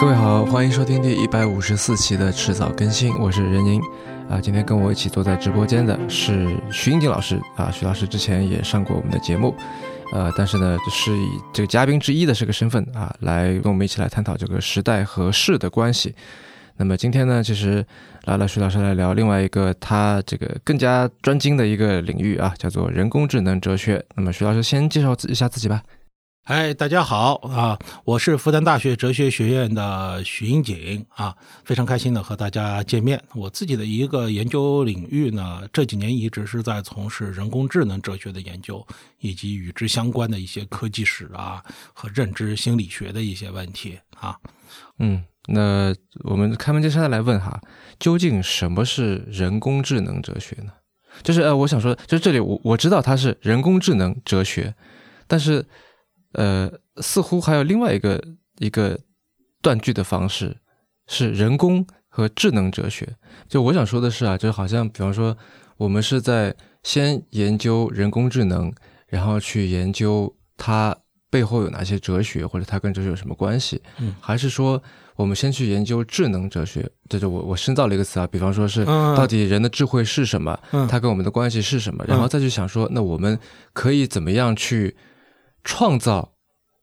各位好，欢迎收听第一百五十四期的迟早更新，我是任宁。啊，今天跟我一起坐在直播间的是徐英锦老师啊，徐老师之前也上过我们的节目，呃，但是呢，是以这个嘉宾之一的这个身份啊，来跟我们一起来探讨这个时代和事的关系。那么今天呢，其实来了徐老师来聊另外一个他这个更加专精的一个领域啊，叫做人工智能哲学。那么徐老师先介绍一下自己吧。哎，大家好啊！我是复旦大学哲学学院的徐英锦啊，非常开心的和大家见面。我自己的一个研究领域呢，这几年一直是在从事人工智能哲学的研究，以及与之相关的一些科技史啊和认知心理学的一些问题啊。嗯，那我们开门见山的来问哈，究竟什么是人工智能哲学呢？就是呃，我想说，就是这里我我知道它是人工智能哲学，但是。呃，似乎还有另外一个一个断句的方式，是人工和智能哲学。就我想说的是啊，就好像比方说，我们是在先研究人工智能，然后去研究它背后有哪些哲学，或者它跟哲学有什么关系？嗯，还是说我们先去研究智能哲学？这就我我深造了一个词啊，比方说是到底人的智慧是什么？嗯它跟我们的关系是什么？然后再去想说，那我们可以怎么样去？创造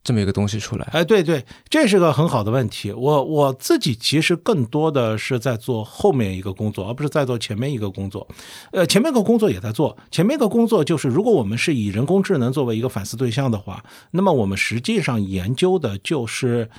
这么一个东西出来，哎，对对，这是个很好的问题。我我自己其实更多的是在做后面一个工作，而不是在做前面一个工作。呃，前面一个工作也在做，前面一个工作就是，如果我们是以人工智能作为一个反思对象的话，那么我们实际上研究的就是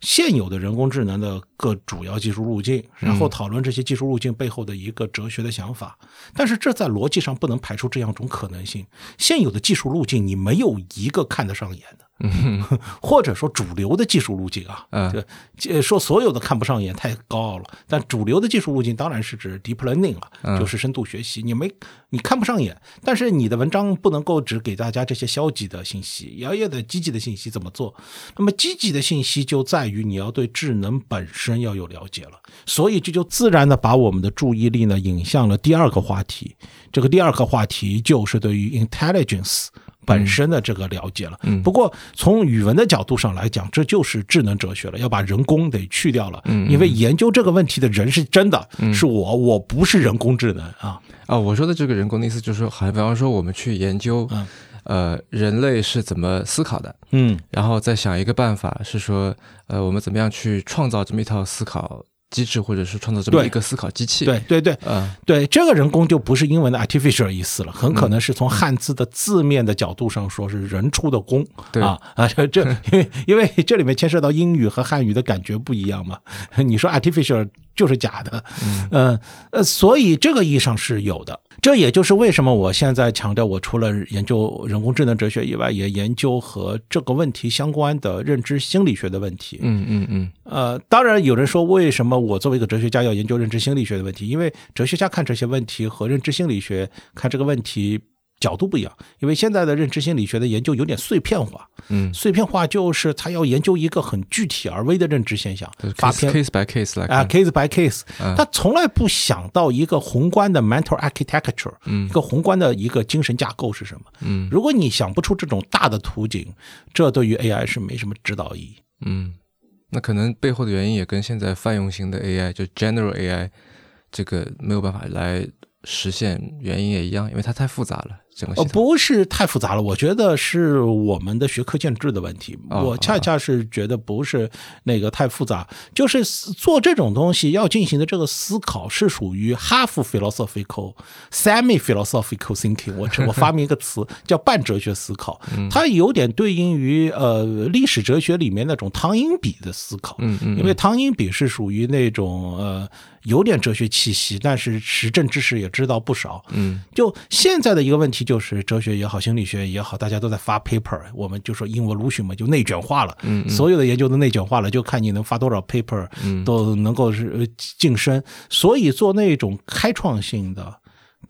现有的人工智能的各主要技术路径，然后讨论这些技术路径背后的一个哲学的想法。但是这在逻辑上不能排除这样一种可能性：现有的技术路径，你没有一个看得上眼的。嗯，或者说主流的技术路径啊，嗯，这说所有的看不上眼太高傲了。但主流的技术路径当然是指 deep learning 了，就是深度学习。你没你看不上眼，但是你的文章不能够只给大家这些消极的信息，也要的积极的信息怎么做？那么积极的信息就在于你要对智能本身要有了解了。所以这就自然的把我们的注意力呢引向了第二个话题。这个第二个话题就是对于 intelligence。本身的这个了解了，嗯，不过从语文的角度上来讲，这就是智能哲学了，要把人工得去掉了，嗯，因为研究这个问题的人是真的，是我，我不是人工智能啊。啊！我说的这个人工的意思就是说，好像比方说我们去研究，呃，人类是怎么思考的，嗯，然后再想一个办法，是说，呃，我们怎么样去创造这么一套思考。机制，或者是创造这么一个思考机器，对对对，嗯，对，这个人工就不是英文的 artificial 意思了，很可能是从汉字的字面的角度上说，是人出的工，对啊啊，这这，因为因为这里面牵涉到英语和汉语的感觉不一样嘛，你说 artificial 就是假的，嗯呃，所以这个意义上是有的。这也就是为什么我现在强调，我除了研究人工智能哲学以外，也研究和这个问题相关的认知心理学的问题。嗯嗯嗯。呃，当然有人说，为什么我作为一个哲学家要研究认知心理学的问题？因为哲学家看这些问题和认知心理学看这个问题。角度不一样，因为现在的认知心理学的研究有点碎片化。嗯，碎片化就是他要研究一个很具体而微的认知现象，case by case 来啊，case by case，他从来不想到一个宏观的 mental architecture，嗯，一个宏观的一个精神架构是什么？嗯，如果你想不出这种大的图景，这对于 AI 是没什么指导意义。嗯，那可能背后的原因也跟现在泛用型的 AI 就 general AI 这个没有办法来实现原因也一样，因为它太复杂了。呃，不是太复杂了，我觉得是我们的学科建制的问题。我恰恰是觉得不是那个太复杂，就是做这种东西要进行的这个思考是属于 half philosophical, semi philosophical thinking。我 我发明一个词叫半哲学思考，它有点对应于呃历史哲学里面那种汤因比的思考。嗯嗯，因为汤因比是属于那种呃有点哲学气息，但是实证知识也知道不少。嗯，就现在的一个问题。就是哲学也好，心理学也好，大家都在发 paper，我们就说 involution 嘛，就内卷化了。嗯，所有的研究都内卷化了，就看你能发多少 paper，都能够是晋升。所以做那种开创性的、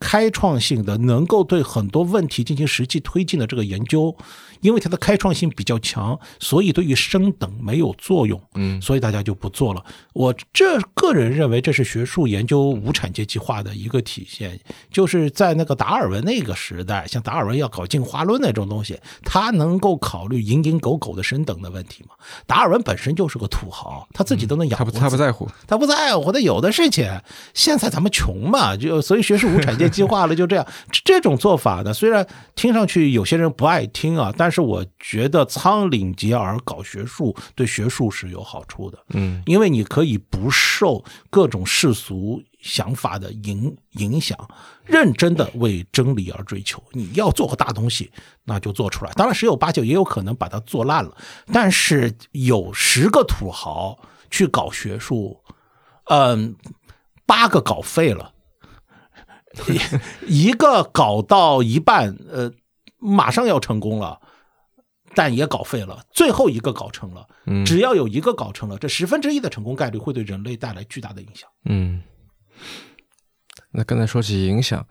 开创性的，能够对很多问题进行实际推进的这个研究，因为它的开创性比较强，所以对于升等没有作用，嗯所以大家就不做了。我这个人认为，这是学术研究无产阶级化的一个体现，就是在那个达尔文那个时代，像达尔文要搞进化论那种东西，他能够考虑蝇营狗苟的升等的问题吗？达尔文本身就是个土豪，他自己都能养他不活自己他不在乎，他不在乎，他有的是钱。现在咱们穷嘛，就所以学术无产阶级化了，就这样。这这种做法呢，虽然听上去有些人不爱听啊，但是我觉得仓廪结而搞学术对学术是有好处的。嗯因为你可以不受各种世俗想法的影影响，认真的为真理而追求。你要做个大东西，那就做出来。当然，十有八九也有可能把它做烂了，但是有十个土豪去搞学术，嗯，八个搞废了，一 一个搞到一半，呃，马上要成功了。但也搞废了，最后一个搞成了。嗯只要有一个搞成了，这十分之一的成功概率会对人类带来巨大的影响。嗯。那刚才说起影响，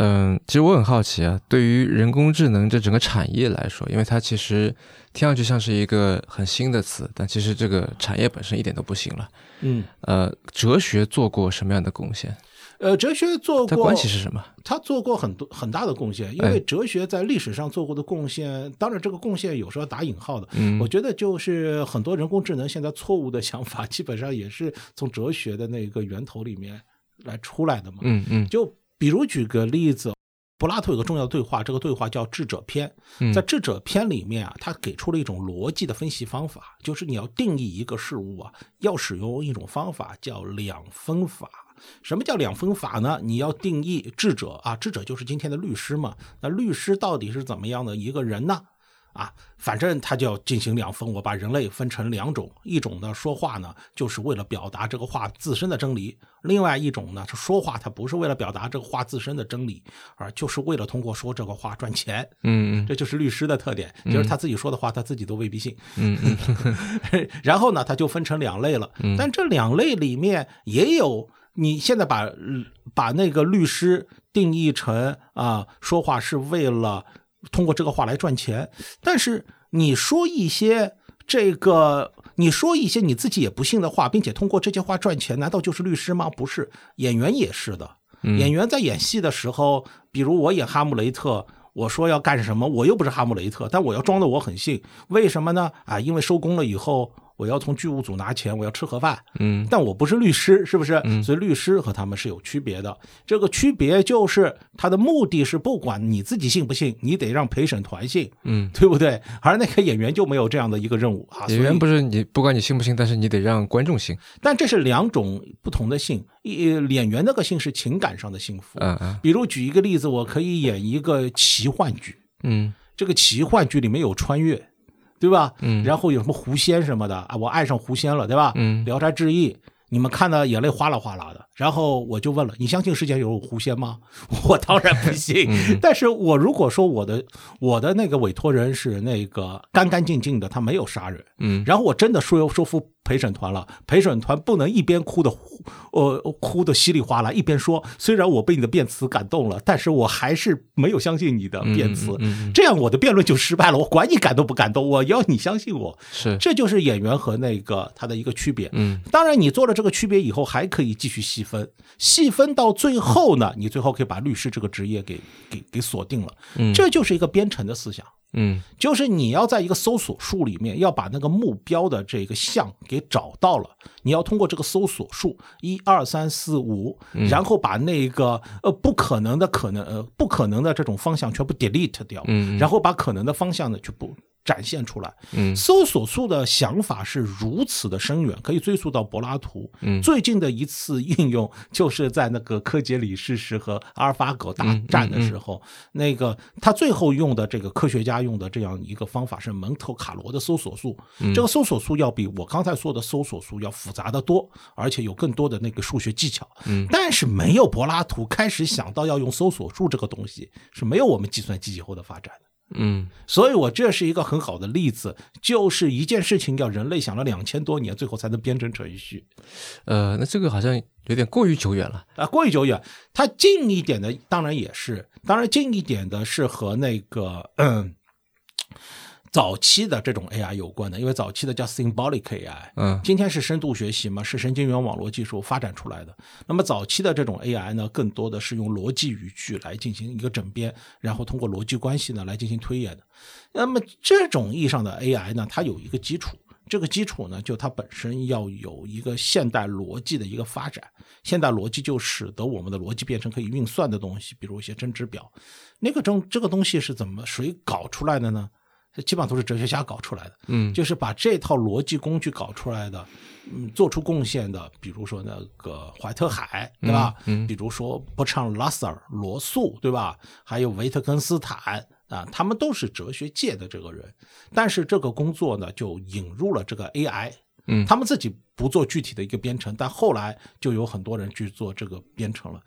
嗯，其实我很好奇啊，对于人工智能这整个产业来说，因为它其实听上去像是一个很新的词，但其实这个产业本身一点都不新了。嗯，呃，哲学做过什么样的贡献？呃，哲学做它过关系是什么？他做过很多很大的贡献，因哎为哲学在历史上做过的贡献，当然这个贡献有时候打引号的。嗯我觉得就是很多人工智能现在错误的想法，基本上也是从哲学的那个源头里面来出来的嘛。嗯嗯就比如举个例子，柏拉图有个重要的对话，这个对话叫《智者篇》。嗯在《智者篇》里面啊，他给出了一种逻辑的分析方法，就是你要定义一个事物啊，要使用一种方法叫两分法。什么叫两分法呢？你要定义智者啊，智者就是今天的律师嘛。那律师到底是怎么样的一个人呢？啊，反正他就要进行两分，我把人类分成两种，一种呢说话呢就是为了表达这个话自身的真理，另外一种呢是说话他不是为了表达这个话自身的真理，而就是为了通过说这个话赚钱。嗯嗯这就是律师的特点，就是他自己说的话，他自己都未必信。嗯嗯 然后呢，他就分成两类了。但这两类里面也有，你现在把呃把那个律师定义成啊，说话是为了通过这个话来赚钱，但是你说一些这个。你说一些你自己也不信的话，并且通过这些话赚钱，难道就是律师吗？不是，演员也是的。演员在演戏的时候，比如我演哈姆雷特，我说要干什么，我又不是哈姆雷特，但我要装的我很信，为什么呢？啊，因为收工了以后，我要从剧务组拿钱，我要吃盒饭。嗯但我不是律师，是不是？所以律师和他们是有区别的。这个区别就是他的目的是，不管你自己信不信，你得让陪审团信，嗯，对不对？而那个演员就没有这样的一个任务啊。演员不是你，不管你信不信，但是你得让观众信。但这是两种不同的信。一演员那个信是情感上的幸福。嗯嗯比如举一个例子，我可以演一个奇幻剧，嗯这个奇幻剧里面有穿越，对吧？嗯然后有什么狐仙什么的啊，我爱上狐仙了，对吧？嗯聊斋志异》，你们看的眼泪哗啦哗啦的。然后我就问了，你相信世界有狐仙吗？我当然不信。嗯 但是我如果说我的我的那个委托人是那个干干净净的，他没有杀人，嗯然后我真的说说服陪审团了，陪审团不能一边哭的，呃，哭的稀里哗啦，一边说，虽然我被你的辩词感动了，但是我还是没有相信你的辩词，嗯嗯嗯这样我的辩论就失败了。我管你感动不感动，我要你相信我。是这就是演员和那个他的一个区别。嗯当然，你做了这个区别以后，还可以继续细分，细分到最后呢，你最后可以把律师这个职业给给给锁定了。嗯这就是一个编程的思想。嗯就是你要在一个搜索树里面要把那个目标的这个项给找到了，你要通过这个搜索树一二三四五，然后把那个呃不可能的可能呃不可能的这种方向全部 delete 掉，嗯然后把可能的方向呢全部展现出来。嗯搜索术的想法是如此的深远，可以追溯到柏拉图。嗯最近的一次应用就是在那个科杰里士时和阿尔法狗大战的时候，那个他最后用的这个科学家用的这样一个方法是蒙特卡罗的搜索术。这个搜索术要比我刚才说的搜索术要复杂的多，而且有更多的那个数学技巧。嗯但是没有柏拉图开始想到要用搜索术这个东西，是没有我们计算机以后的发展的。嗯所以我这是一个很好的例子，就是一件事情要人类想了两千多年，最后才能编成程序呃，那这个好像有点过于久远了。啊，过于久远。它近一点的当然也是，当然近一点的是和那个嗯。早期的这种 AI 有关的，因为早期的叫 symbolic AI，嗯今天是深度学习嘛，是神经元网络技术发展出来的。那么早期的这种 AI 呢，更多的是用逻辑语句来进行一个整编，然后通过逻辑关系呢来进行推演的。那么这种意义上的 AI 呢，它有一个基础，这个基础呢，就它本身要有一个现代逻辑的一个发展。现代逻辑就使得我们的逻辑变成可以运算的东西，比如一些真值表。那个中这个东西是怎么谁搞出来的呢？这基本上都是哲学家搞出来的。嗯就是把这套逻辑工具搞出来的，嗯，做出贡献的，比如说那个怀特海，对吧？嗯嗯比如说波唱拉塞尔、罗素，对吧？还有维特根斯坦啊，他们都是哲学界的这个人。但是这个工作呢，就引入了这个 AI，嗯他们自己不做具体的一个编程，但后来就有很多人去做这个编程了。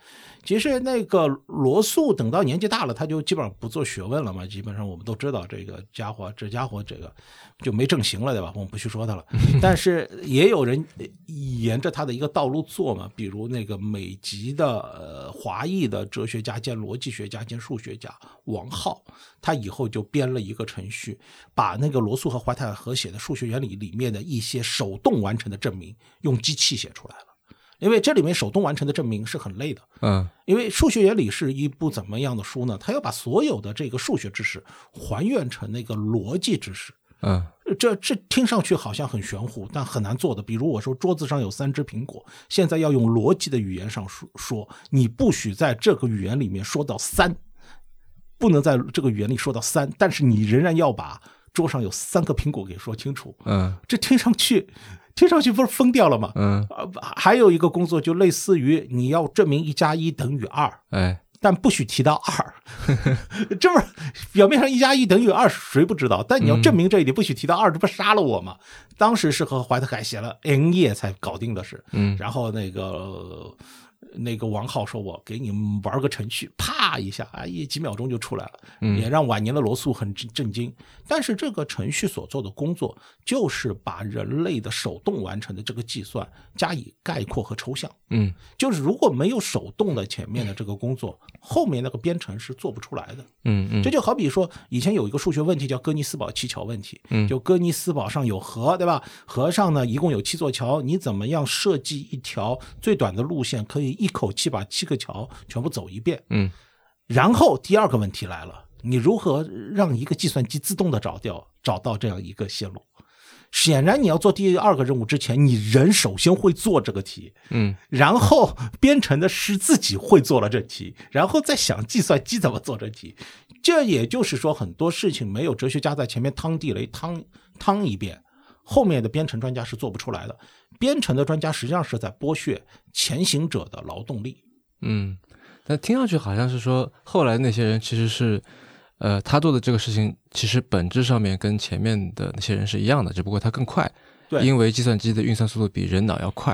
其实那个罗素等到年纪大了，他就基本上不做学问了嘛。基本上我们都知道这个家伙，这家伙这个就没正形了，对吧？我们不去说他了。但是也有人呃沿着他的一个道路做嘛，比如那个美籍的呃华裔的哲学家兼逻辑学家兼数学家王浩，他以后就编了一个程序，把那个罗素和怀特海合写的数学原理里面的一些手动完成的证明，用机器写出来了。因为这里面手动完成的证明是很累的，嗯因为数学原理是一部怎么样的书呢？它要把所有的这个数学知识还原成那个逻辑知识。嗯这这听上去好像很玄乎，但很难做的。比如我说桌子上有三只苹果，现在要用逻辑的语言上说说，你不许在这个语言里面说到三，不能在这个语言里说到三，但是你仍然要把桌上有三个苹果给说清楚。嗯这听上去，听上去不是疯掉了吗？嗯，啊，还有一个工作就类似于你要证明一加一等于二，哎，但不许提到二，这不是表面上一加一等于二，谁不知道？但你要证明这一点，不许提到二，这不杀了我吗？当时是和怀特海写了 N 页才搞定的事，嗯然后那个那个王浩说：“我给你们玩个程序，啪一下，哎，一几秒钟就出来了，也让晚年的罗素很震震惊。但是这个程序所做的工作，就是把人类的手动完成的这个计算加以概括和抽象。嗯就是如果没有手动的前面的这个工作，后面那个编程是做不出来的。嗯嗯这就好比说，以前有一个数学问题叫哥尼斯堡七桥问题，嗯就哥尼斯堡上有河，对吧？河上呢一共有七座桥，你怎么样设计一条最短的路线，可以一口气把七个桥全部走一遍？嗯然后第二个问题来了，你如何让一个计算机自动的找掉找到这样一个线路？显然，你要做第二个任务之前，你人首先会做这个题，嗯然后编程的是自己会做了这题，然后再想计算机怎么做这题。这也就是说，很多事情没有哲学家在前面趟地雷趟趟一遍，后面的编程专家是做不出来的。编程的专家实际上是在剥削前行者的劳动力。嗯，但听上去好像是说，后来那些人其实是，呃，他做的这个事情其实本质上面跟前面的那些人是一样的，只不过他更快，对因为计算机的运算速度比人脑要快。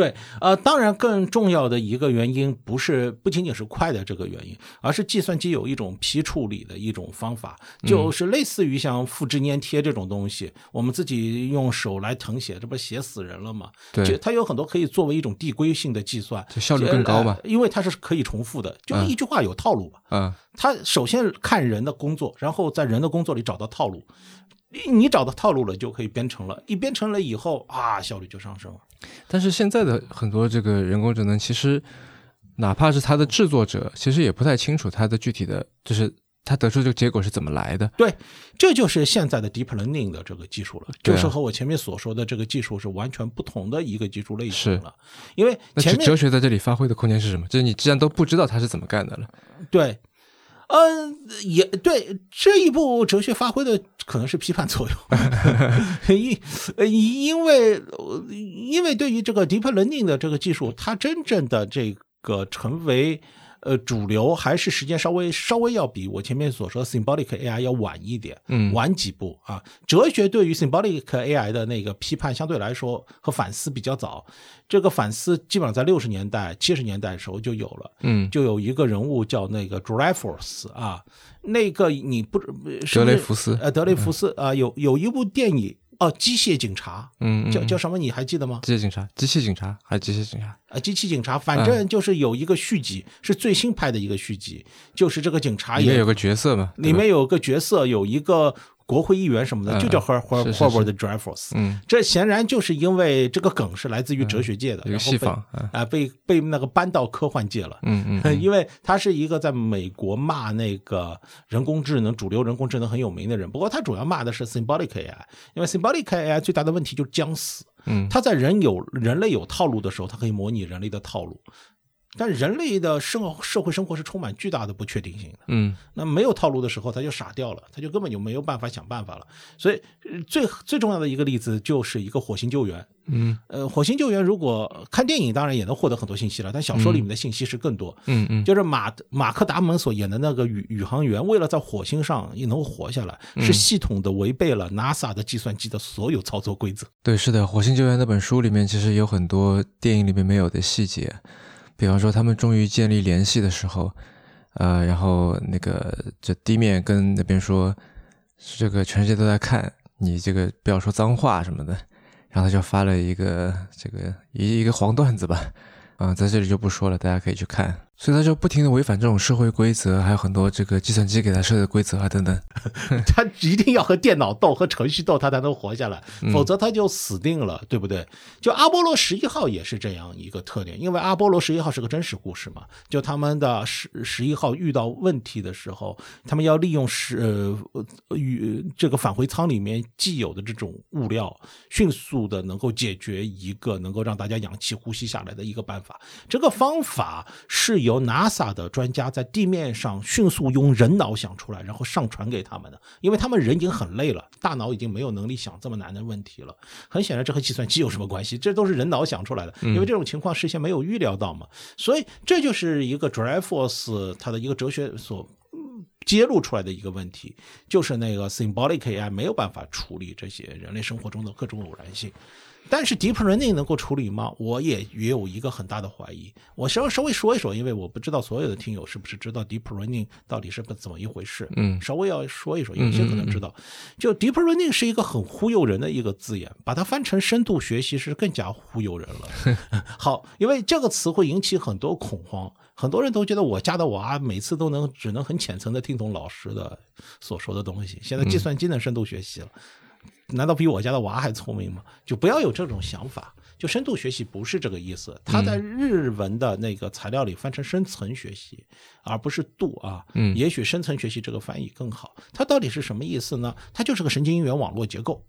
对，呃，当然更重要的一个原因不是不仅仅是快的这个原因，而是计算机有一种批处理的一种方法，就是类似于像复制粘贴这种东西，我们自己用手来誊写，这不写死人了吗？就对，它有很多可以作为一种递归性的计算，就效率更高嘛呃因为它是可以重复的，就嗯一句话有套路嘛。嗯它首先看人的工作，然后在人的工作里找到套路。你你找到套路了，就可以编程了。一编程了以后啊，效率就上升了。但是现在的很多这个人工智能，其实哪怕是它的制作者，其实也不太清楚它的具体的，就是它得出这个结果是怎么来的。对，这就是现在的 deep learning 的这个技术了，就是和我前面所说的这个技术是完全不同的一个技术类型了。因为那前面哲哲学在这里发挥的空间是什么？就是你既然都不知道它是怎么干的了，对，嗯、也对这一步哲学发挥的可能是批判作用，因呃因为呃因为对于这个 deep learning 的这个技术，它真正的这个成为呃，主流还是时间稍微稍微要比我前面所说的 symbolic AI 要晚一点，嗯晚几步啊。哲学对于 symbolic AI 的那个批判相对来说和反思比较早，这个反思基本上在六十年代、七十年代的时候就有了。嗯，就有一个人物叫那个 Dreyfus 啊，那个你不是德雷福斯呃，德雷福斯啊，有有一部电影哦，《机械警察》，嗯，叫叫什么？你还记得吗？机械警察，机械警察还是机械警察？啊，机器警察，反正就是有一个续集，是最新拍的一个续集，就是这个警察也里面有个角色嘛，里面有个角色，有一个国会议员什么的，嗯就叫 Her Her 是是 Herbert Dreyfus。嗯，这显然就是因为这个梗是来自于哲学界的，然后被被被那个搬到科幻界了。嗯 因为他是一个在美国骂那个人工智能、主流人工智能很有名的人，不过他主要骂的是 symbolic AI，因为 symbolic AI 最大的问题就是将死。嗯他在人有人类有套路的时候，它可以模拟人类的套路，但人类的生社会生活是充满巨大的不确定性的。嗯那没有套路的时候，他就傻掉了，他就根本就没有办法想办法了。所以呃最最重要的一个例子就是一个火星救援。嗯呃，火星救援如果看电影，当然也能获得很多信息了，但小说里面的信息是更多。嗯嗯，就是马马克达蒙所演的那个宇宇航员，为了在火星上也能活下来，嗯是系统的违背了 NASA 的计算机的所有操作规则。对，是的，《火星救援》那本书里面其实有很多电影里面没有的细节，比方说他们终于建立联系的时候，呃，然后那个这地面跟那边说，这个全世界都在看你这个不要说脏话什么的，然后他就发了一个这个一一个黄段子吧，啊、在这里就不说了，大家可以去看。所以他就不停的违反这种社会规则，还有很多这个计算机给他设的规则啊等等。他一定要和电脑斗，和程序斗，他才能活下来，嗯否则他就死定了，对不对？就阿波罗十一号也是这样一个特点，因为阿波罗十一号是个真实故事嘛，就他们的十十一号遇到问题的时候，他们要利用十呃呃与这个返回舱里面既有的这种物料，迅速的能够解决一个能够让大家氧气呼吸下来的一个办法。这个方法是由 NASA 的专家在地面上迅速用人脑想出来，然后上传给他们的，因为他们人已经很累了，大脑已经没有能力想这么难的问题了。很显然，这和计算机有什么关系？这都是人脑想出来的，因为这种情况事先没有预料到嘛。所以这就是一个 Dreyfus 他的一个哲学所。嗯揭露出来的一个问题，就是那个 symbolic AI 没有办法处理这些人类生活中的各种偶然性。但是 deep learning 能够处理吗？我也也有一个很大的怀疑。我稍微稍微说一说，因为我不知道所有的听友是不是知道 deep learning 到底是怎么一回事。嗯稍微要说一说，有些可能知道。就 deep learning 是一个很忽悠人的一个字眼，把它翻成深度学习是更加忽悠人了。好，因为这个词会引起很多恐慌，很多人都觉得我家的娃每次都能只能很浅层的听懂老师的所说的东西，现在计算机能深度学习了。难道比我家的娃还聪明吗？就不要有这种想法。就深度学习不是这个意思，它在日文的那个材料里翻成深层学习，而不是度啊。嗯也许深层学习这个翻译更好。它到底是什么意思呢？它就是个神经元网络结构。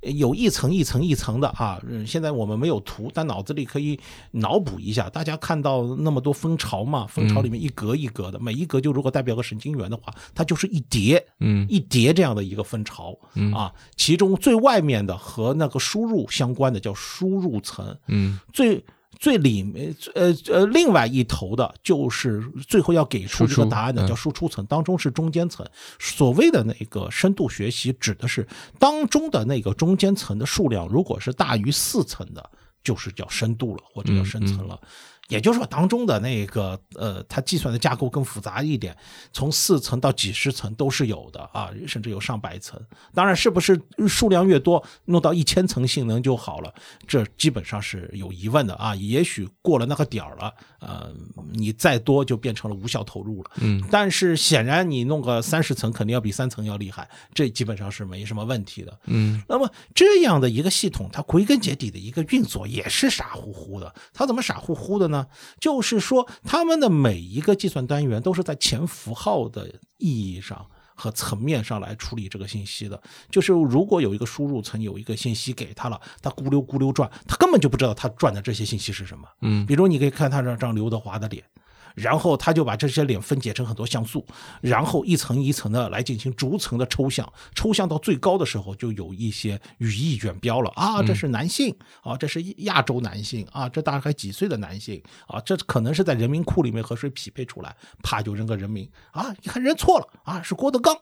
有一层一层一层的啊，嗯，现在我们没有图，但脑子里可以脑补一下。大家看到那么多蜂巢嘛，蜂巢里面一格一格的，每一格就如果代表个神经元的话，它就是一叠，嗯一叠这样的一个蜂巢啊。其中最外面的和那个输入相关的叫输入层，嗯最最里面呃呃另外一头的就是最后要给出这个答案的嗯叫输出层，当中是中间层。所谓的那个深度学习，指的是当中的那个中间层的数量，如果是大于四层的，就是叫深度了，或者叫深层了。也就是说，当中的那个呃，它计算的架构更复杂一点，从四层到几十层都是有的啊，甚至有上百层。当然，是不是数量越多，弄到一千层性能就好了？这基本上是有疑问的啊。也许过了那个点儿了，呃，你再多就变成了无效投入了。嗯，但是显然你弄个三十层，肯定要比三层要厉害，这基本上是没什么问题的。嗯那么这样的一个系统，它归根结底的一个运作也是傻乎乎的。它怎么傻乎乎的呢？就是说，他们的每一个计算单元都是在前符号的意义上和层面上来处理这个信息的。就是如果有一个输入层有一个信息给他了，他咕溜咕溜转，他根本就不知道他转的这些信息是什么。嗯比如你可以看他这张刘德华的脸。然后他就把这些脸分解成很多像素，然后一层一层的来进行逐层的抽象，抽象到最高的时候，就有一些语义卷标了。啊，这是男性啊，这是亚洲男性啊，这大概几岁的男性啊，这可能是在人民库里面和谁匹配出来，啪就扔个人名。啊，你看认错了啊，是郭德纲。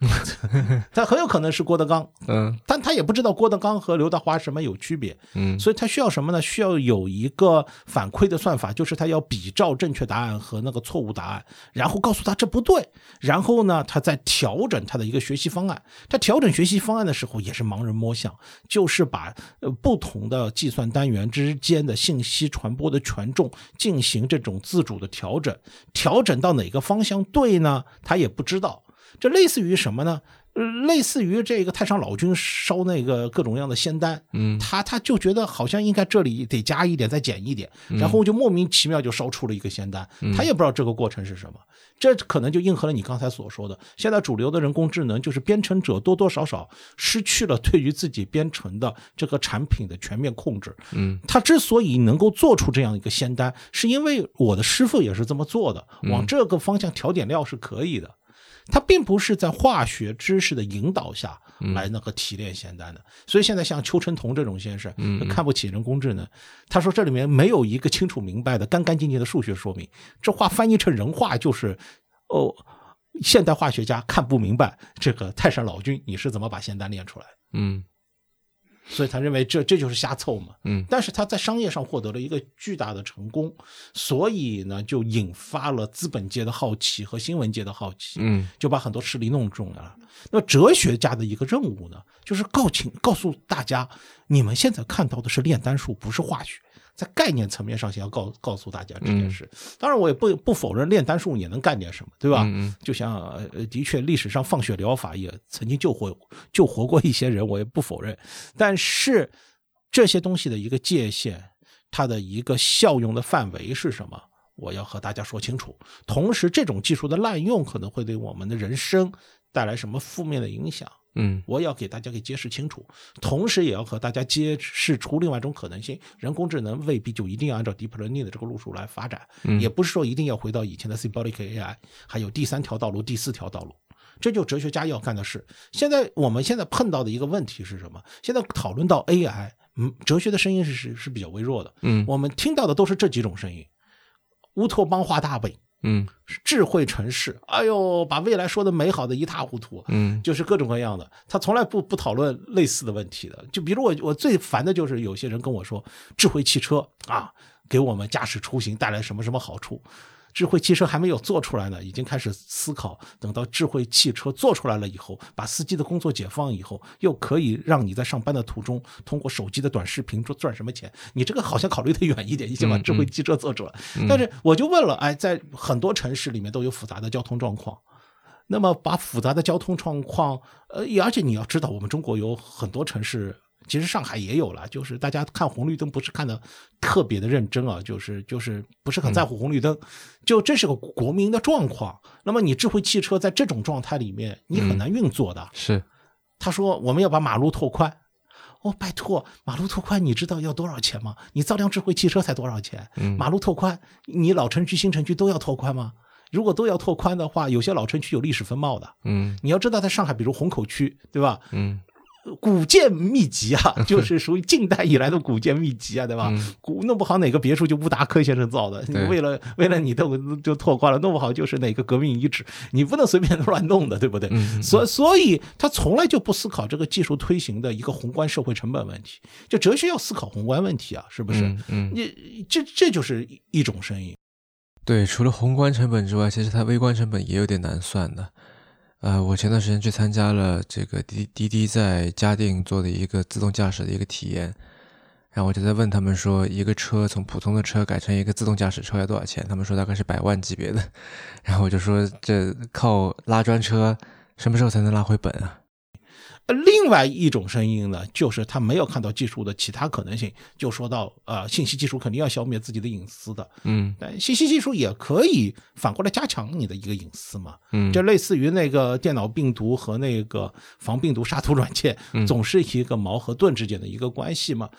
他很有可能是郭德纲，嗯但他也不知道郭德纲和刘德华什么有区别，嗯所以他需要什么呢？需要有一个反馈的算法，就是他要比照正确答案和那个错误答案，然后告诉他这不对，然后呢，他再调整他的一个学习方案。他调整学习方案的时候也是盲人摸象，就是把呃不同的计算单元之间的信息传播的权重进行这种自主的调整，调整到哪个方向对呢？他也不知道。这类似于什么呢？呃，类似于这个太上老君烧那个各种各样的仙丹，嗯他他就觉得好像应该这里得加一点，再减一点，然后就莫名其妙就烧出了一个仙丹，他也不知道这个过程是什么。这可能就应和了你刚才所说的，现在主流的人工智能就是编程者多多少少失去了对于自己编程的这个产品的全面控制。嗯他之所以能够做出这样一个仙丹，是因为我的师傅也是这么做的，往这个方向调点料是可以的。他并不是在化学知识的引导下来那个提炼仙丹的，所以现在像邱成桐这种先生，看不起人工智能，他说这里面没有一个清楚明白的、干干净净的数学说明，这话翻译成人话就是，哦，现代化学家看不明白这个太上老君你是怎么把仙丹炼出来的。嗯所以他认为这这就是瞎凑嘛。嗯但是他在商业上获得了一个巨大的成功，所以呢，就引发了资本界的好奇和新闻界的好奇，嗯就把很多势力弄中了。那么哲学家的一个任务呢，就是告请告诉大家，你们现在看到的是炼丹术，不是化学。在概念层面上，先要告告诉大家这件事。当然，我也不不否认炼丹术也能干点什么，对吧？就像呃，的确历史上放血疗法也曾经救活救活过一些人，我也不否认。但是这些东西的一个界限，它的一个效用的范围是什么？我要和大家说清楚。同时，这种技术的滥用可能会对我们的人生带来什么负面的影响？嗯我要给大家给揭示清楚，同时也要和大家揭示出另外一种可能性：人工智能未必就一定要按照 deep learning 的这个路数来发展，也不是说一定要回到以前的 symbolic AI，还有第三条道路、第四条道路。这就哲学家要干的事。现在我们现在碰到的一个问题是什么？现在讨论到 AI，嗯，哲学的声音是是是比较微弱的。嗯我们听到的都是这几种声音：乌托邦化大本、嗯智慧城市，哎呦，把未来说的美好的一塌糊涂。嗯就是各种各样的，他从来不不讨论类似的问题的。就比如我我最烦的就是有些人跟我说，智慧汽车啊，给我们驾驶出行带来什么什么好处。智慧汽车还没有做出来呢，已经开始思考，等到智慧汽车做出来了以后，把司机的工作解放以后，又可以让你在上班的途中通过手机的短视频赚赚什么钱？你这个好像考虑的远一点，已经把智慧汽车做出来。但是我就问了，哎，在很多城市里面都有复杂的交通状况，那么把复杂的交通状况，呃，而且你要知道，我们中国有很多城市，其实上海也有了，就是大家看红绿灯不是看的特别的认真啊，就是就是不是很在乎红绿灯，就这是个国民的状况。那么你智慧汽车在这种状态里面，你很难运作的。是他说我们要把马路拓宽。哦，拜托，马路拓宽你知道要多少钱吗？你造辆智慧汽车才多少钱？马路拓宽，你老城区、新城区都要拓宽吗？如果都要拓宽的话，有些老城区有历史风貌的。嗯你要知道，在上海，比如虹口区，对吧？嗯古建秘籍啊，就是属于近代以来的古建秘籍啊，对吧？古弄不好哪个别墅就乌达克先生造的，你为了为了你都就拓宽了，弄不好就是哪个革命遗址，你不能随便乱弄的，对不对？所所以他从来就不思考这个技术推行的一个宏观社会成本问题，就哲学要思考宏观问题啊，是不是？嗯嗯，你这这就是一种声音。对，除了宏观成本之外，其实它微观成本也有点难算的。呃，我前段时间去参加了这个滴滴滴在嘉定做的一个自动驾驶的一个体验，然后我就在问他们说，一个车从普通的车改成一个自动驾驶车要多少钱？他们说大概是百万级别的，然后我就说这靠拉专车什么时候才能拉回本啊？呃另外一种声音呢，就是他没有看到技术的其他可能性，就说到呃，信息技术肯定要消灭自己的隐私的，嗯但信息技术也可以反过来加强你的一个隐私嘛。嗯，这类似于那个电脑病毒和那个防病毒杀毒软件，总是一个矛和盾之间的一个关系嘛。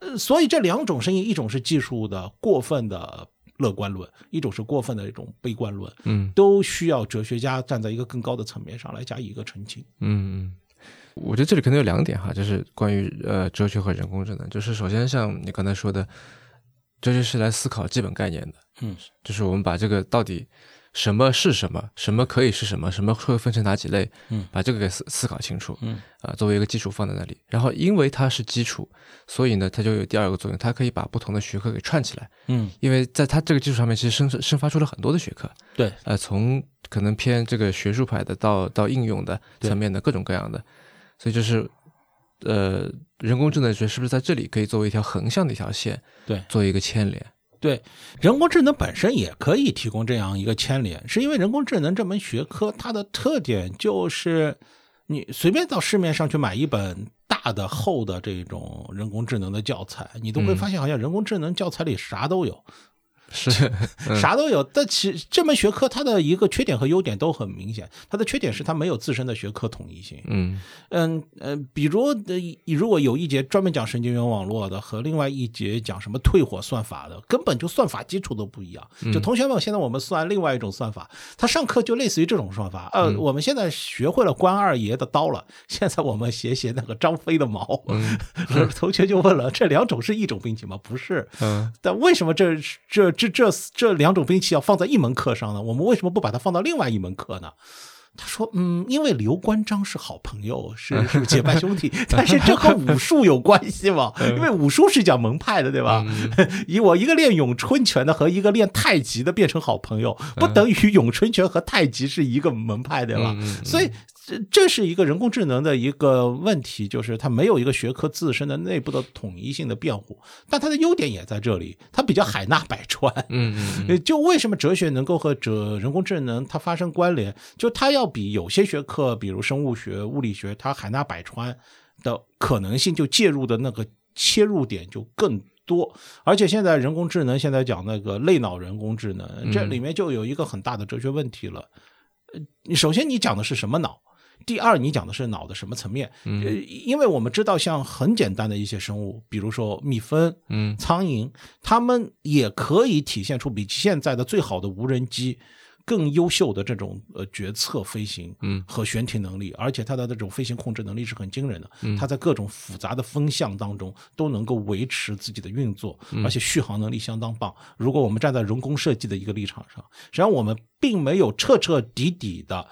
呃，所以这两种声音，一种是技术的过分的乐观论，一种是过分的一种悲观论，嗯都需要哲学家站在一个更高的层面上来加以一个澄清。嗯嗯，我觉得这里可能有两点哈，就是关于呃哲学和人工智能，就是首先像你刚才说的，哲学是来思考基本概念的，嗯，就是我们把这个到底什么是什么，什么可以是什么，什么会分成哪几类，嗯，把这个给思思考清楚，嗯啊、作为一个基础放在那里，然后因为它是基础，所以呢，它就有第二个作用，它可以把不同的学科给串起来，嗯，因为在它这个基础上面，其实生生发出了很多的学科，对，呃，从可能偏这个学术派的到到应用的层面的各种各样的，所以就是呃，人工智能学是不是在这里可以作为一条横向的一条线，对做一个牵连？对，人工智能本身也可以提供这样一个牵连，是因为人工智能这门学科它的特点就是，你随便到市面上去买一本大的厚的这种人工智能的教材，你都会嗯发现好像人工智能教材里啥都有。是，嗯啥都有。但其实这门学科它的一个缺点和优点都很明显。它的缺点是它没有自身的学科统一性。嗯嗯呃，比如呃，如果有一节专门讲神经元网络的，和另外一节讲什么退火算法的，根本就算法基础都不一样。就同学们，现在我们算另外一种算法，他上课就类似于这种算法。呃，我们现在学会了关二爷的刀了，现在我们写写那个张飞的矛。同学就问了，这两种是一种兵器吗？不是。嗯但为什么这这这这这两种兵器要放在一门课上呢？我们为什么不把它放到另外一门课呢？他说：“嗯，因为刘关张是好朋友，是是结拜兄弟，但是这和武术有关系吗？因为武术是讲门派的，对吧？以我一个练咏春拳的和一个练太极的变成好朋友，不等于咏春拳和太极是一个门派，对吧？所以这这是一个人工智能的一个问题，就是它没有一个学科自身的内部的统一性的辩护，但它的优点也在这里，它比较海纳百川。嗯 就为什么哲学能够和哲人工智能它发生关联？就它要比有些学科，比如生物学、物理学，它海纳百川的可能性，就介入的那个切入点就更多。而且现在人工智能现在讲那个类脑人工智能，这里面就有一个很大的哲学问题了。首先你讲的是什么脑？第二，你讲的是脑的什么层面？呃，因为我们知道，像很简单的一些生物，比如说蜜蜂、嗯苍蝇，它们也可以体现出比现在的最好的无人机更优秀的这种呃决策飞行，嗯和悬停能力，而且它的这种飞行控制能力是很惊人的。它在各种复杂的风向当中都能够维持自己的运作，而且续航能力相当棒。如果我们站在人工设计的一个立场上，实际上我们并没有彻彻底底的。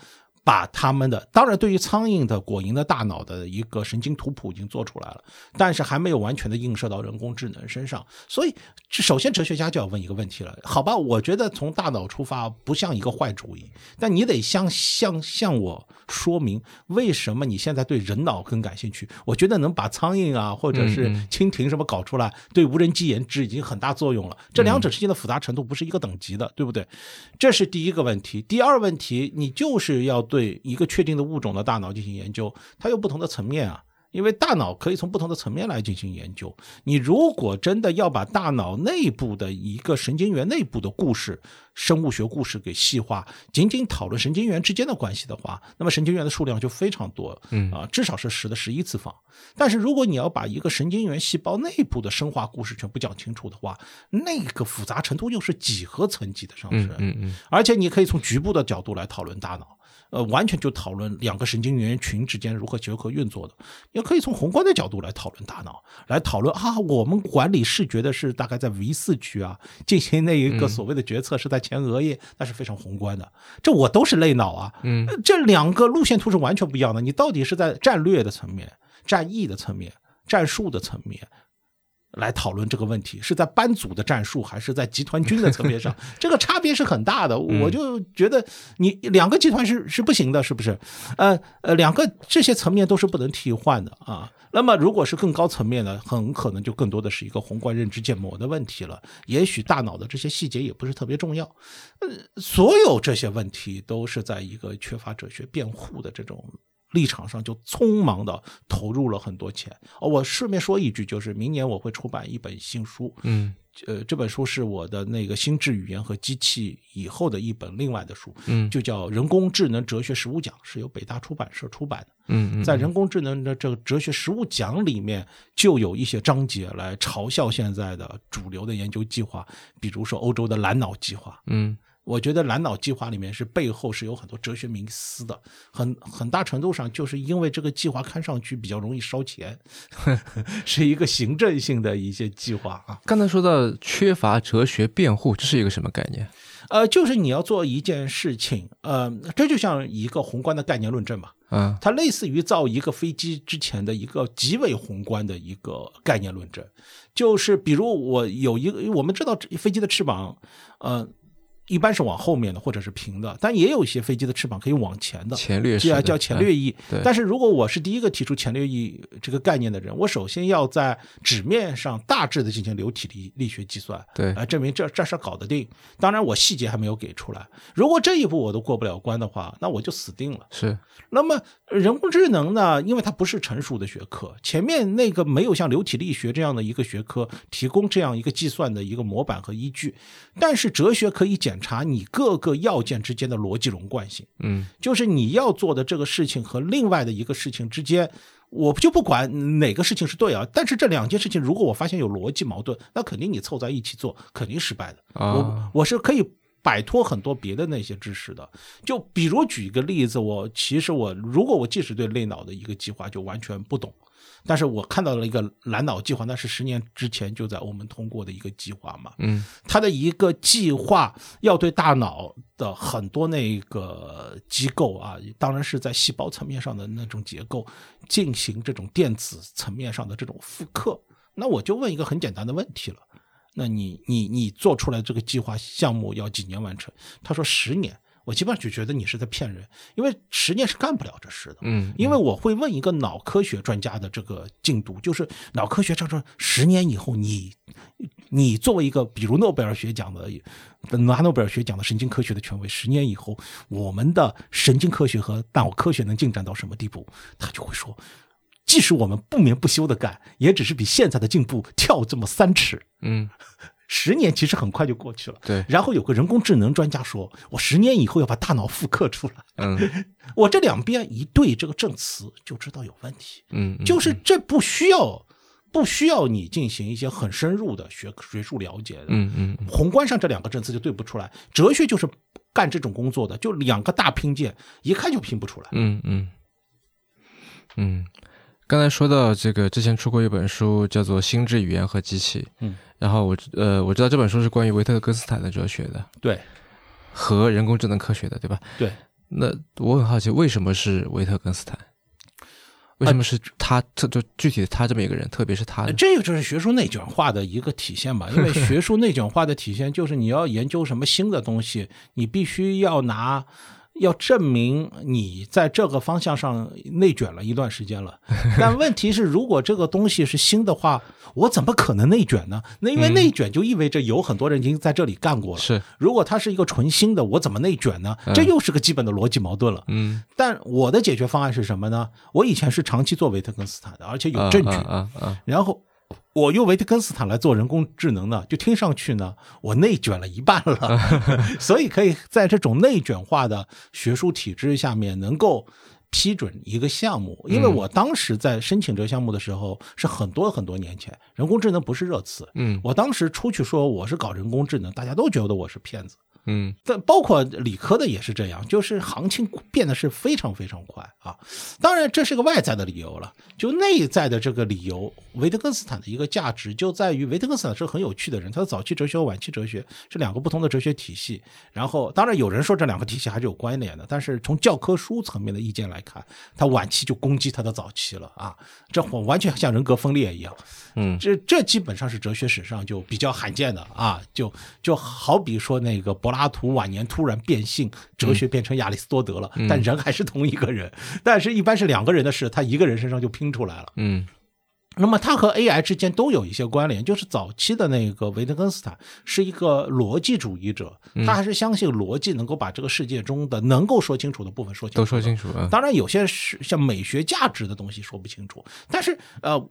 把他们的，当然对于苍蝇的果蝇的大脑的一个神经图谱已经做出来了，但是还没有完全的映射到人工智能身上。所以，首先哲学家就要问一个问题了，好吧？我觉得从大脑出发不像一个坏主意，但你得向向向我说明为什么你现在对人脑更感兴趣。我觉得能把苍蝇啊，或者是蜻蜓什么搞出来，对无人机研制已经很大作用了。这两者之间的复杂程度不是一个等级的，对不对？这是第一个问题。第二问题，你就是要对一个确定的物种的大脑进行研究，它有不同的层面啊。因为大脑可以从不同的层面来进行研究。你如果真的要把大脑内部的一个神经元内部的故事、生物学故事给细化，仅仅讨论神经元之间的关系的话，那么神经元的数量就非常多，嗯啊，至少是十的十一次方。但是如果你要把一个神经元细胞内部的生化故事全部讲清楚的话，那个复杂程度又是几何层级的上升。嗯嗯而且你可以从局部的角度来讨论大脑，呃，完全就讨论两个神经元群之间如何结合运作的；也可以从宏观的角度来讨论大脑，来讨论啊，我们管理视觉的是大概在 V 四区啊，进行那一个所谓的决策是在前额叶，那是非常宏观的。这我都是类脑啊，嗯呃这两个路线图是完全不一样的。你到底是在战略的层面、战役的层面、战术的层面？来讨论这个问题，是在班组的战术，还是在集团军的层面上？这个差别是很大的。我就觉得你两个集团是是不行的，是不是？呃呃，两个这些层面都是不能替换的啊。那么，如果是更高层面的，很可能就更多的是一个宏观认知建模的问题了。也许大脑的这些细节也不是特别重要。呃，所有这些问题都是在一个缺乏哲学辩护的这种。立场上就匆忙的投入了很多钱。哦，我顺便说一句，就是明年我会出版一本新书，嗯呃，这本书是我的那个心智语言和机器以后的一本另外的书，嗯就叫《人工智能哲学实务讲》，是由北大出版社出版的。嗯嗯，在人工智能的这个哲学实务讲里面，就有一些章节来嘲笑现在的主流的研究计划，比如说欧洲的蓝脑计划。嗯我觉得蓝脑计划里面是背后是有很多哲学迷思的，很很大程度上就是因为这个计划看上去比较容易烧钱，是一个行政性的一些计划啊。刚才说到缺乏哲学辩护，这是一个什么概念？呃，就是你要做一件事情，呃，这就像一个宏观的概念论证嘛，嗯它类似于造一个飞机之前的一个极为宏观的一个概念论证，就是比如我有一个，我们知道飞机的翅膀，呃，一般是往后面的或者是平的，但也有一些飞机的翅膀可以往前的，前略叫叫前掠翼。对但是如果我是第一个提出前掠翼这个概念的人，我首先要在纸面上大致的进行流体力力学计算，对来，证明这这事儿搞得定。当然，我细节还没有给出来。如果这一步我都过不了关的话，那我就死定了。是那么人工智能呢？因为它不是成熟的学科，前面那个没有像流体力学这样的一个学科提供这样一个计算的一个模板和依据，但是哲学可以检查你各个要件之间的逻辑融贯性，嗯就是你要做的这个事情和另外的一个事情之间。我就不管哪个事情是对啊，但是这两件事情如果我发现有逻辑矛盾，那肯定你凑在一起做肯定失败的。啊我我是可以摆脱很多别的那些知识的。就比如举一个例子，我其实我如果我即使对类脑的一个计划就完全不懂，但是我看到了一个蓝脑计划，那是十年之前就在欧盟通过的一个计划嘛。嗯它的一个计划要对大脑的很多那个机构啊，当然是在细胞层面上的那种结构进行这种电子层面上的这种复刻。那我就问一个很简单的问题了。那你你你做出来这个计划项目要几年完成？他说十年，我基本上就觉得你是在骗人，因为十年是干不了这事的。嗯，因为我会问一个脑科学专家的这个进度，就是脑科学上说，十年以后你，你作为一个比如诺贝尔学奖的拿诺贝尔学奖的神经科学的权威，十年以后我们的神经科学和脑科学能进展到什么地步？他就会说，即使我们不眠不休的干，也只是比现在的进步跳这么三尺。嗯 十年其实很快就过去了。对然后有个人工智能专家说，我十年以后要把大脑复刻出来。嗯 我这两边一对这个证词，就知道有问题。嗯，嗯就是这不需要，不需要你进行一些很深入的学学术了解的。嗯嗯嗯宏观上这两个证词就对不出来，哲学就是干这种工作的，就两个大拼件，一看就拼不出来。嗯嗯嗯，刚才说到这个，之前出过一本书叫做《心智语言和机器》，嗯，然后我呃我知道这本书是关于维特根斯坦的哲学的对和人工智能科学的，对吧？对，那我很好奇，为什么是维特根斯坦？为什么是他？特就具体的他这么一个人，特别是他呢？这个就是学术内卷化的一个体现吧。因为学术内卷化的体现就是你要研究什么新的东西，你必须要拿。要证明你在这个方向上内卷了一段时间了，但问题是，如果这个东西是新的话，我怎么可能内卷呢？那因为内卷就意味着有很多人已经在这里干过了。是，如果它是一个纯新的，我怎么内卷呢？这又是个基本的逻辑矛盾了。嗯，但我的解决方案是什么呢？我以前是长期做维特根斯坦的，而且有啊证据。啊啊啊！然后我用维特根斯坦来做人工智能呢，就听上去呢，我内卷了一半了，所以可以在这种内卷化的学术体制下面能够。批准一个项目，因为我当时在申请这个项目的时候是很多很多年前，人工智能不是热词。嗯我当时出去说我是搞人工智能，大家都觉得我是骗子。嗯但包括理科的也是这样，就是行情变得是非常非常快啊。当然，这是个外在的理由了，就内在的这个理由，维特根斯坦的一个价值就在于维特根斯坦是很有趣的人，他的早期哲学和晚期哲学是两个不同的哲学体系。然后，当然有人说这两个体系还是有关联的，但是从教科书层面的意见来看，他晚期就攻击他的早期了啊，这完全像人格分裂一样。嗯这这基本上是哲学史上就比较罕见的啊，就就好比说那个柏拉图晚年突然变性，哲学变成亚里士多德了，但人还是同一个人，但是一般是两个人的事，他一个人身上就拼出来了。嗯那么它和 AI 之间都有一些关联，就是早期的那个维特根斯坦是一个逻辑主义者，他还是相信逻辑能够把这个世界中的能够说清楚的部分说清楚，都说清楚了。当然，有些是像美学价值的东西说不清楚，但是呃，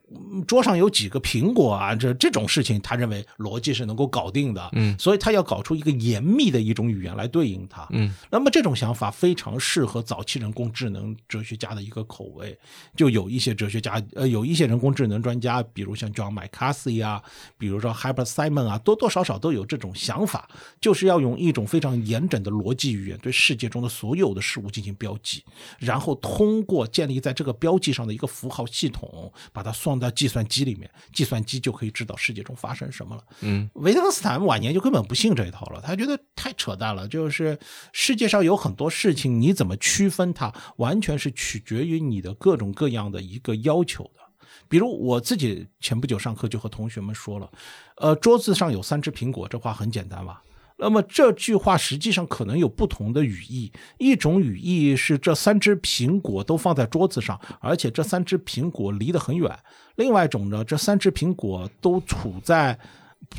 桌上有几个苹果啊，这这种事情，他认为逻辑是能够搞定的，嗯，所以他要搞出一个严密的一种语言来对应它，嗯。那么这种想法非常适合早期人工智能哲学家的一个口味，就有一些哲学家，呃，有一些人工智能专家，比如像 John McCarthy 啊，比如说 Herbert Simon 啊，多多少少都有这种想法，就是要用一种非常严整的逻辑语言对世界中的所有的事物进行标记，然后通过建立在这个标记上的一个符号系统，把它算到计算机里面，计算机就可以知道世界中发生什么了。嗯，维特根斯坦晚年就根本不信这一套了，他觉得太扯淡了。就是世界上有很多事情，你怎么区分它，完全是取决于你的各种各样的一个要求的。比如我自己前不久上课就和同学们说了，呃，桌子上有三只苹果，这话很简单吧？那么这句话实际上可能有不同的语义，一种语义是这三只苹果都放在桌子上，而且这三只苹果离得很远；另外一种呢，这三只苹果都处在。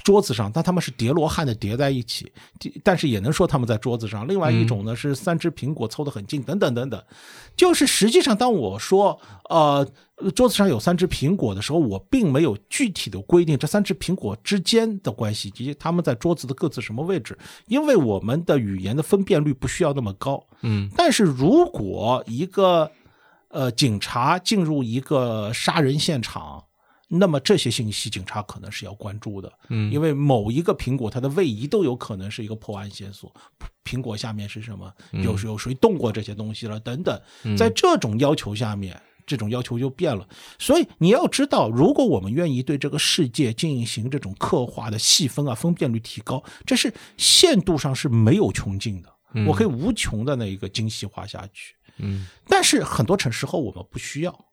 桌子上，但他们是叠罗汉的叠在一起，但是也能说他们在桌子上。另外一种呢是三只苹果凑得很近，等等等等。就是实际上，当我说呃桌子上有三只苹果的时候，我并没有具体的规定这三只苹果之间的关系以及他们在桌子的各自什么位置，因为我们的语言的分辨率不需要那么高。嗯，但是如果一个呃警察进入一个杀人现场。那么这些信息，警察可能是要关注的，嗯，因为某一个苹果它的位移都有可能是一个破案线索。苹果下面是什么？有有谁动过这些东西了？等等，在这种要求下面，这种要求就变了。所以你要知道，如果我们愿意对这个世界进行这种刻画的细分啊，分辨率提高，这是限度上是没有穷尽的。我可以无穷的那一个精细化下去。嗯，但是很多城市后我们不需要。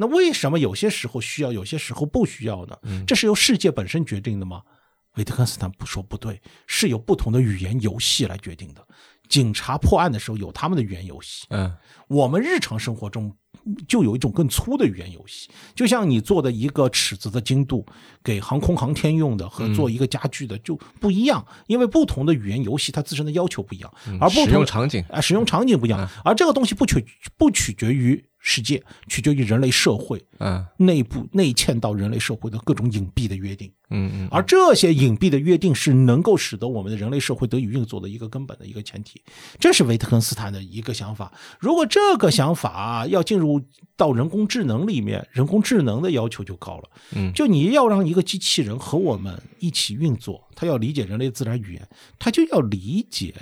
那为什么有些时候需要，有些时候不需要呢？这是由世界本身决定的吗？维特根斯坦不说不对，是由不同的语言游戏来决定的。警察破案的时候有他们的语言游戏，嗯，我们日常生活中就有一种更粗的语言游戏，就像你做的一个尺子的精度，给航空航天用的和做一个家具的就不一样，因为不同的语言游戏它自身的要求不一样，而不同使用场景啊，使用场景不一样，而这个东西不取不取决于。世界取决于人类社会，嗯，内部内嵌到人类社会的各种隐蔽的约定，嗯嗯，而这些隐蔽的约定是能够使得我们的人类社会得以运作的一个根本的一个前提。这是维特根斯坦的一个想法。如果这个想法要进入到人工智能里面，人工智能的要求就高了。嗯，就你要让一个机器人和我们一起运作，它要理解人类自然语言，它就要理解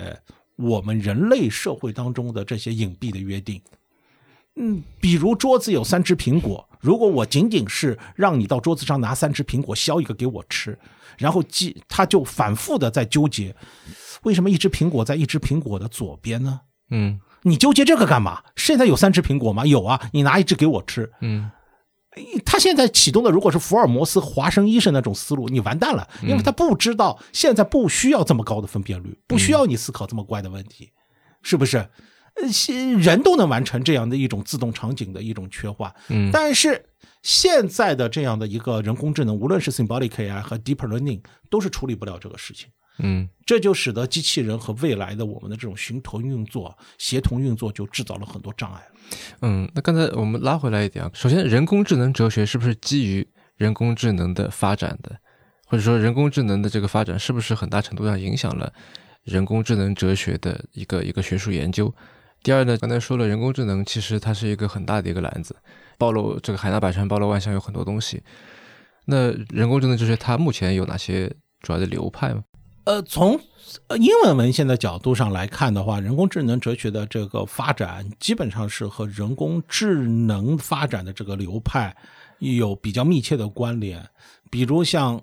我们人类社会当中的这些隐蔽的约定。嗯，比如桌子有三只苹果，如果我仅仅是让你到桌子上拿三只苹果削一个给我吃，然后记他就反复的在纠结，为什么一只苹果在一只苹果的左边呢？嗯，你纠结这个干嘛？现在有三只苹果吗？有啊，你拿一只给我吃。嗯，他现在启动的如果是福尔摩斯、华生医生那种思路，你完蛋了，因为他不知道现在不需要这么高的分辨率，不需要你思考这么怪的问题，是不是？呃，人都能完成这样的一种自动场景的一种缺换，嗯，但是现在的这样的一个人工智能，无论是 symbolic AI 和 deep learning，都是处理不了这个事情，嗯，这就使得机器人和未来的我们的这种寻同运作、协同运作就制造了很多障碍嗯，那刚才我们拉回来一点啊，首先，人工智能哲学是不是基于人工智能的发展的，或者说人工智能的这个发展是不是很大程度上影响了人工智能哲学的一个一个学术研究？第二呢，刚才说了，人工智能其实它是一个很大的一个篮子，暴露这个海纳百川，包罗万象，有很多东西。那人工智能哲学它目前有哪些主要的流派吗？呃，从英文文献的角度上来看的话，人工智能哲学的这个发展基本上是和人工智能发展的这个流派有比较密切的关联。比如像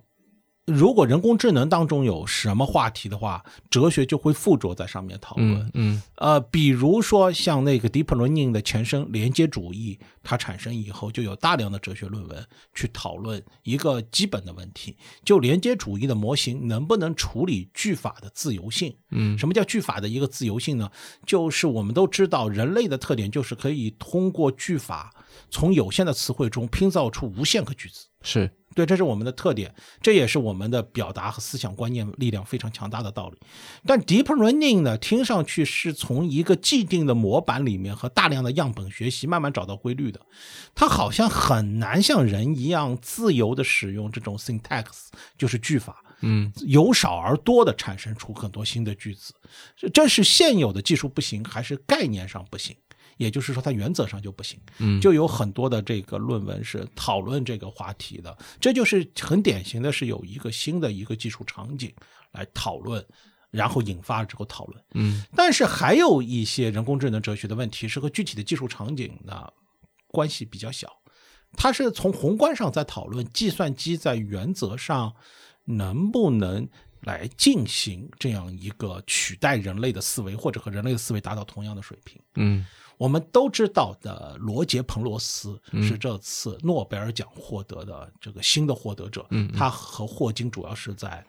如果人工智能当中有什么话题的话，哲学就会附着在上面讨论。嗯嗯呃，比如说像那个 deep learning 的前身连接主义，它产生以后，就有大量的哲学论文去讨论一个基本的问题：就连接主义的模型能不能处理句法的自由性？嗯什么叫句法的一个自由性呢？就是我们都知道，人类的特点就是可以通过句法从有限的词汇中拼造出无限个句子。是对，这是我们的特点，这也是我们的表达和思想观念力量非常强大的道理。但 deep learning 呢，听上去是从一个既定的模板里面和大量的样本学习慢慢找到规律的，它好像很难像人一样自由的使用这种 syntax，就是句法。嗯由少而多的产生出很多新的句子，这这是现有的技术不行，还是概念上不行？也就是说，它原则上就不行。嗯就有很多的这个论文是讨论这个话题的，这就是很典型的是有一个新的一个技术场景来讨论，然后引发了这个讨论。嗯但是还有一些人工智能哲学的问题是和具体的技术场景呢关系比较小，它是从宏观上在讨论计算机在原则上能不能来进行这样一个取代人类的思维，或者和人类的思维达到同样的水平。嗯我们都知道的罗杰·彭罗斯是这次诺贝尔奖获得的这个新的获得者，嗯他和霍金主要是在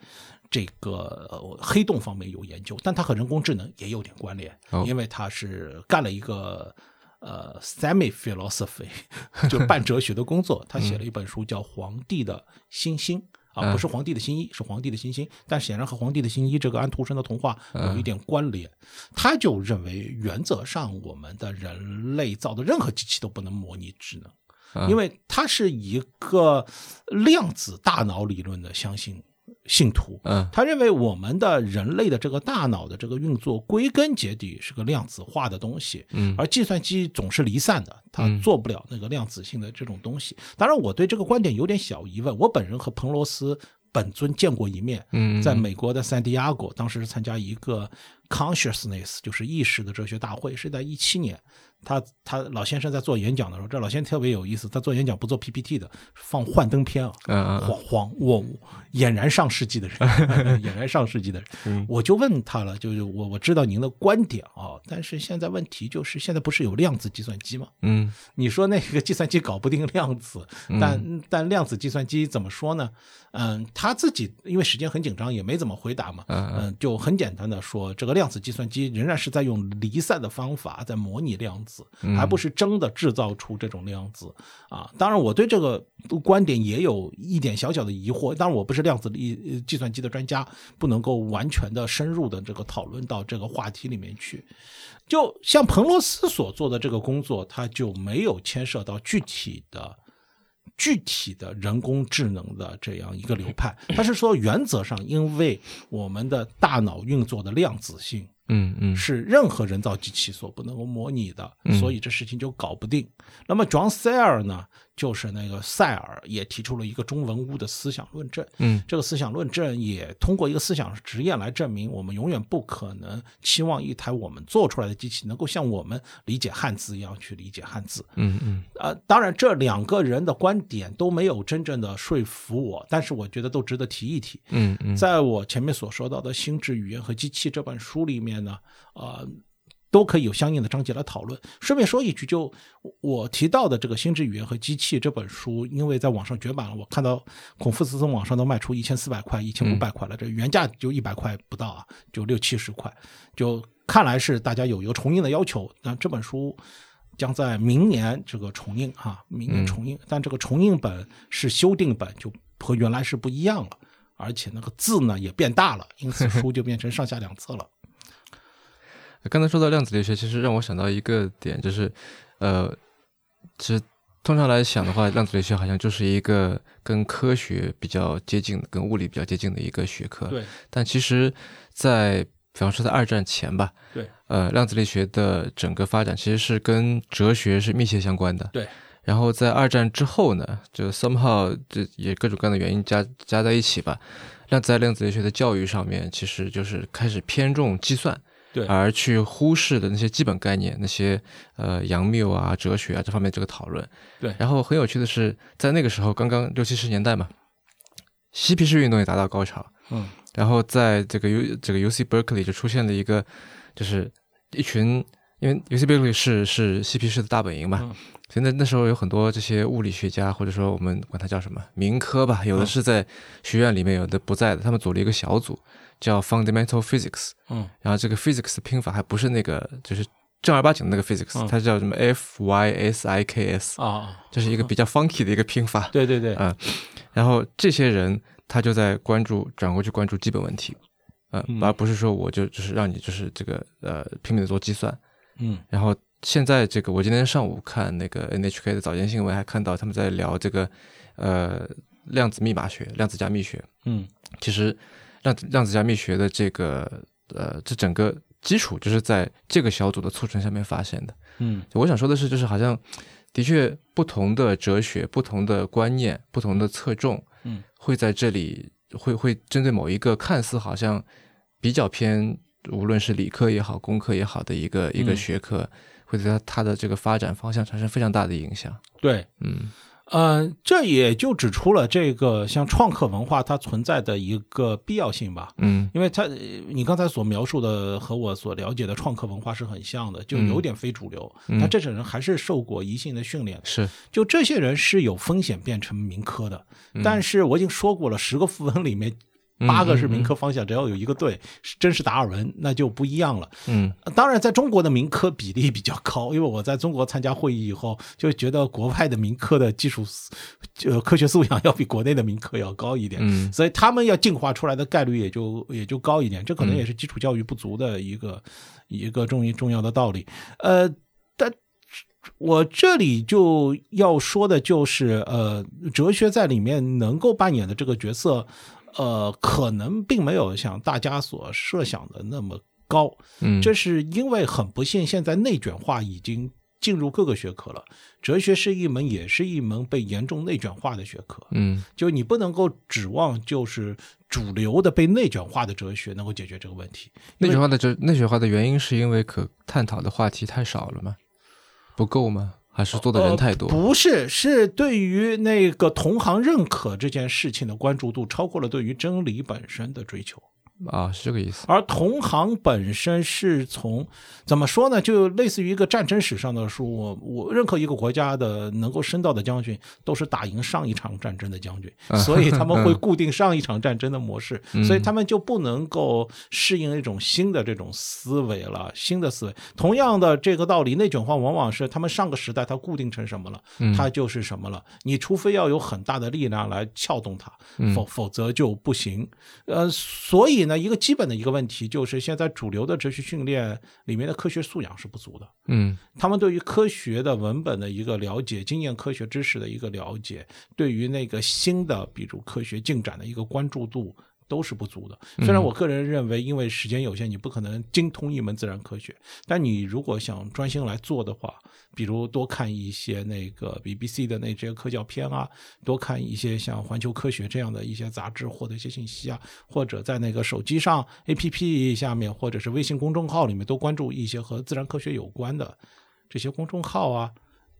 这个呃黑洞方面有研究，但他和人工智能也有点关联，哦。因为他是干了一个呃 semi philosophy 就半哲学的工作，他写了一本书叫《皇帝的星星》。啊，不是皇帝的新衣，是皇帝的新星，但显然和皇帝的新衣这个安徒生的童话有一点关联。他就认为，原则上我们的人类造的任何机器都不能模拟智能，因为它是一个量子大脑理论的相信信徒。嗯他认为我们的人类的这个大脑的这个运作，归根结底是个量子化的东西，嗯而计算机总是离散的，它嗯做不了那个量子性的这种东西。当然，我对这个观点有点小疑问。我本人和彭罗斯本尊见过一面，嗯在美国的圣地亚哥，当时是参加一个 consciousness，就是意识的哲学大会，是在一七年。他他老先生在做演讲的时候，这老先生特别有意思，他做演讲不做 PPT 的，放幻灯片啊，嗯嗯晃晃我俨然上世纪的人，俨然上世纪的人，嗯我就问他了，就是我我知道您的观点啊，但是现在问题就是现在不是有量子计算机吗？嗯你说那个计算机搞不定量子，但但量子计算机怎么说呢？嗯，他自己因为时间很紧张，也没怎么回答嘛。嗯嗯，就很简单的说，这个量子计算机仍然是在用离散的方法在模拟量子，还不是真的制造出这种量子啊。当然，我对这个观点也有一点小小的疑惑。当然，我不是量子力呃计算机的专家，不能够完全的深入的这个讨论到这个话题里面去。就像彭罗斯所做的这个工作，他就没有牵涉到具体的、具体的人工智能的这样一个流派。他是说，原则上，因为我们的大脑运作的量子性嗯嗯是任何人造机器所不能够模拟的，嗯所以这事情就搞不定。那么 John Searle 呢，就是那个塞尔也提出了一个中文屋的思想论证。嗯这个思想论证也通过一个思想实验来证明，我们永远不可能期望一台我们做出来的机器能够像我们理解汉字一样去理解汉字。嗯嗯呃，当然，这两个人的观点都没有真正的说服我，但是我觉得都值得提一提。嗯嗯在我前面所说到的《心智语言和机器》这本书里面呢，呃，都可以有相应的章节来讨论。顺便说一句，就我提到的这个《心智语言和机器》这本书，因为在网上绝版了，我看到孔夫子从网上都卖出一千四百块、一千五百块了，这原价就一百块不到啊，就六七十块，就看来是大家有一个重印的要求。那这本书。将在明年这个重印哈、明年重印，但这个重印本是修订本，就和原来是不一样了。而且那个字呢也变大了，因此书就变成上下两册了。刚才说到量子力学，其实让我想到一个点，就是，呃，其实通常来想的话，量子力学好像就是一个跟科学比较接近的、跟物理比较接近的一个学科。对但其实在，比方说在二战前吧，对，呃，量子力学的整个发展其实是跟哲学是密切相关的。对。然后在二战之后呢，就 somehow 这也各种各样的原因加加在一起吧，量子在量子力学的教育上面，其实就是开始偏重计算。对。而去忽视的那些基本概念，那些呃杨谬啊、哲学啊这方面这个讨论。对。然后很有趣的是，在那个时候，刚刚六七十年代嘛，嬉皮士运动也达到高潮，嗯。然后在这个 U 这个 U C Berkeley 就出现了一个，就是一群，因为 U C Berkeley 是是嬉皮士的大本营嘛，嗯。所以那那时候有很多这些物理学家，或者说我们管它叫什么民科吧，有的嗯。是在学院里面，有的不在的，他们组了一个小组，叫 Fundamental Physics，嗯。然后这个 physics 的拼法还不是那个就是正儿八经的那个 physics，、嗯。它叫什么 F Y S I K S，啊，这是一个比较 funky 的一个拼法。对 对对，啊然后这些人他就在关注转过去关注基本问题，呃，嗯。而不是说我就就是让你就是这个呃拼命的做计算。嗯。然后现在这个我今天上午看那个 NHK 的早间新闻，还看到他们在聊这个呃量子密码学、量子加密学。嗯。其实量子量子加密学的这个呃这整个基础就是在这个小组的促成下面发现的。嗯我想说的是，就是好像的确不同的哲学、不同的观念、不同的侧重，嗯，会在这里会会针对某一个看似好像比较偏，无论是理科也好、工科也好的一个一个嗯学科，会对它它的这个发展方向产生非常大的影响。对。嗯呃，这也就指出了这个像创客文化它存在的一个必要性吧。嗯因为它，呃你刚才所描述的和我所了解的创客文化是很像的，就有点非主流。嗯但这种人还是受过一性的训练，是就这些人是有风险变成民科的。但是我已经说过了，十个富翁里面嗯八个是民科方向，只要有一个对，是真是达尔文，那就不一样了。嗯当然，在中国的民科比例比较高，因为我在中国参加会议以后，就觉得国外的民科的技术素，呃，科学素养要比国内的民科要高一点，嗯所以他们要进化出来的概率也就也就高一点。这可能也是基础教育不足的一个、一个重重要的道理。呃，但我这里就要说的就是，呃，哲学在里面能够扮演的这个角色，呃，可能并没有像大家所设想的那么高。嗯，这是因为很不幸，现在内卷化已经进入各个学科了。哲学是一门，也是一门被严重内卷化的学科。嗯就你不能够指望就是主流的被内卷化的哲学能够解决这个问题。内卷化的哲内卷化的原因是因为可探讨的话题太少了吗？不够吗？还是做的人太多？呃不是，是对于那个同行认可这件事情的关注度超过了对于真理本身的追求。啊，是这个意思。而同行本身是从怎么说呢？就类似于一个战争史上的书。我我任何一个国家的能够升到的将军，都是打赢上一场战争的将军，所以他们会固定上一场战争的模式，所以他们就不能够适应一种新的这种思维了，新的思维。同样的这个道理，内卷化往往是他们上个时代它固定成什么了，它就是什么了。你除非要有很大的力量来撬动它，否否则就不行。呃，所以呢，一个基本的一个问题就是，现在主流的哲学训练里面的科学素养是不足的。嗯他们对于科学的文本的一个了解，经验科学知识的一个了解，对于那个新的，比如科学进展的一个关注度。都是不足的。虽然我个人认为，因为时间有限，你不可能精通一门自然科学，但你如果想专心来做的话，比如多看一些那个 BBC 的那些科教片啊，多看一些像环球科学这样的一些杂志，获得一些信息啊，或者在那个手机上 APP 下面，或者是微信公众号里面，多关注一些和自然科学有关的这些公众号啊。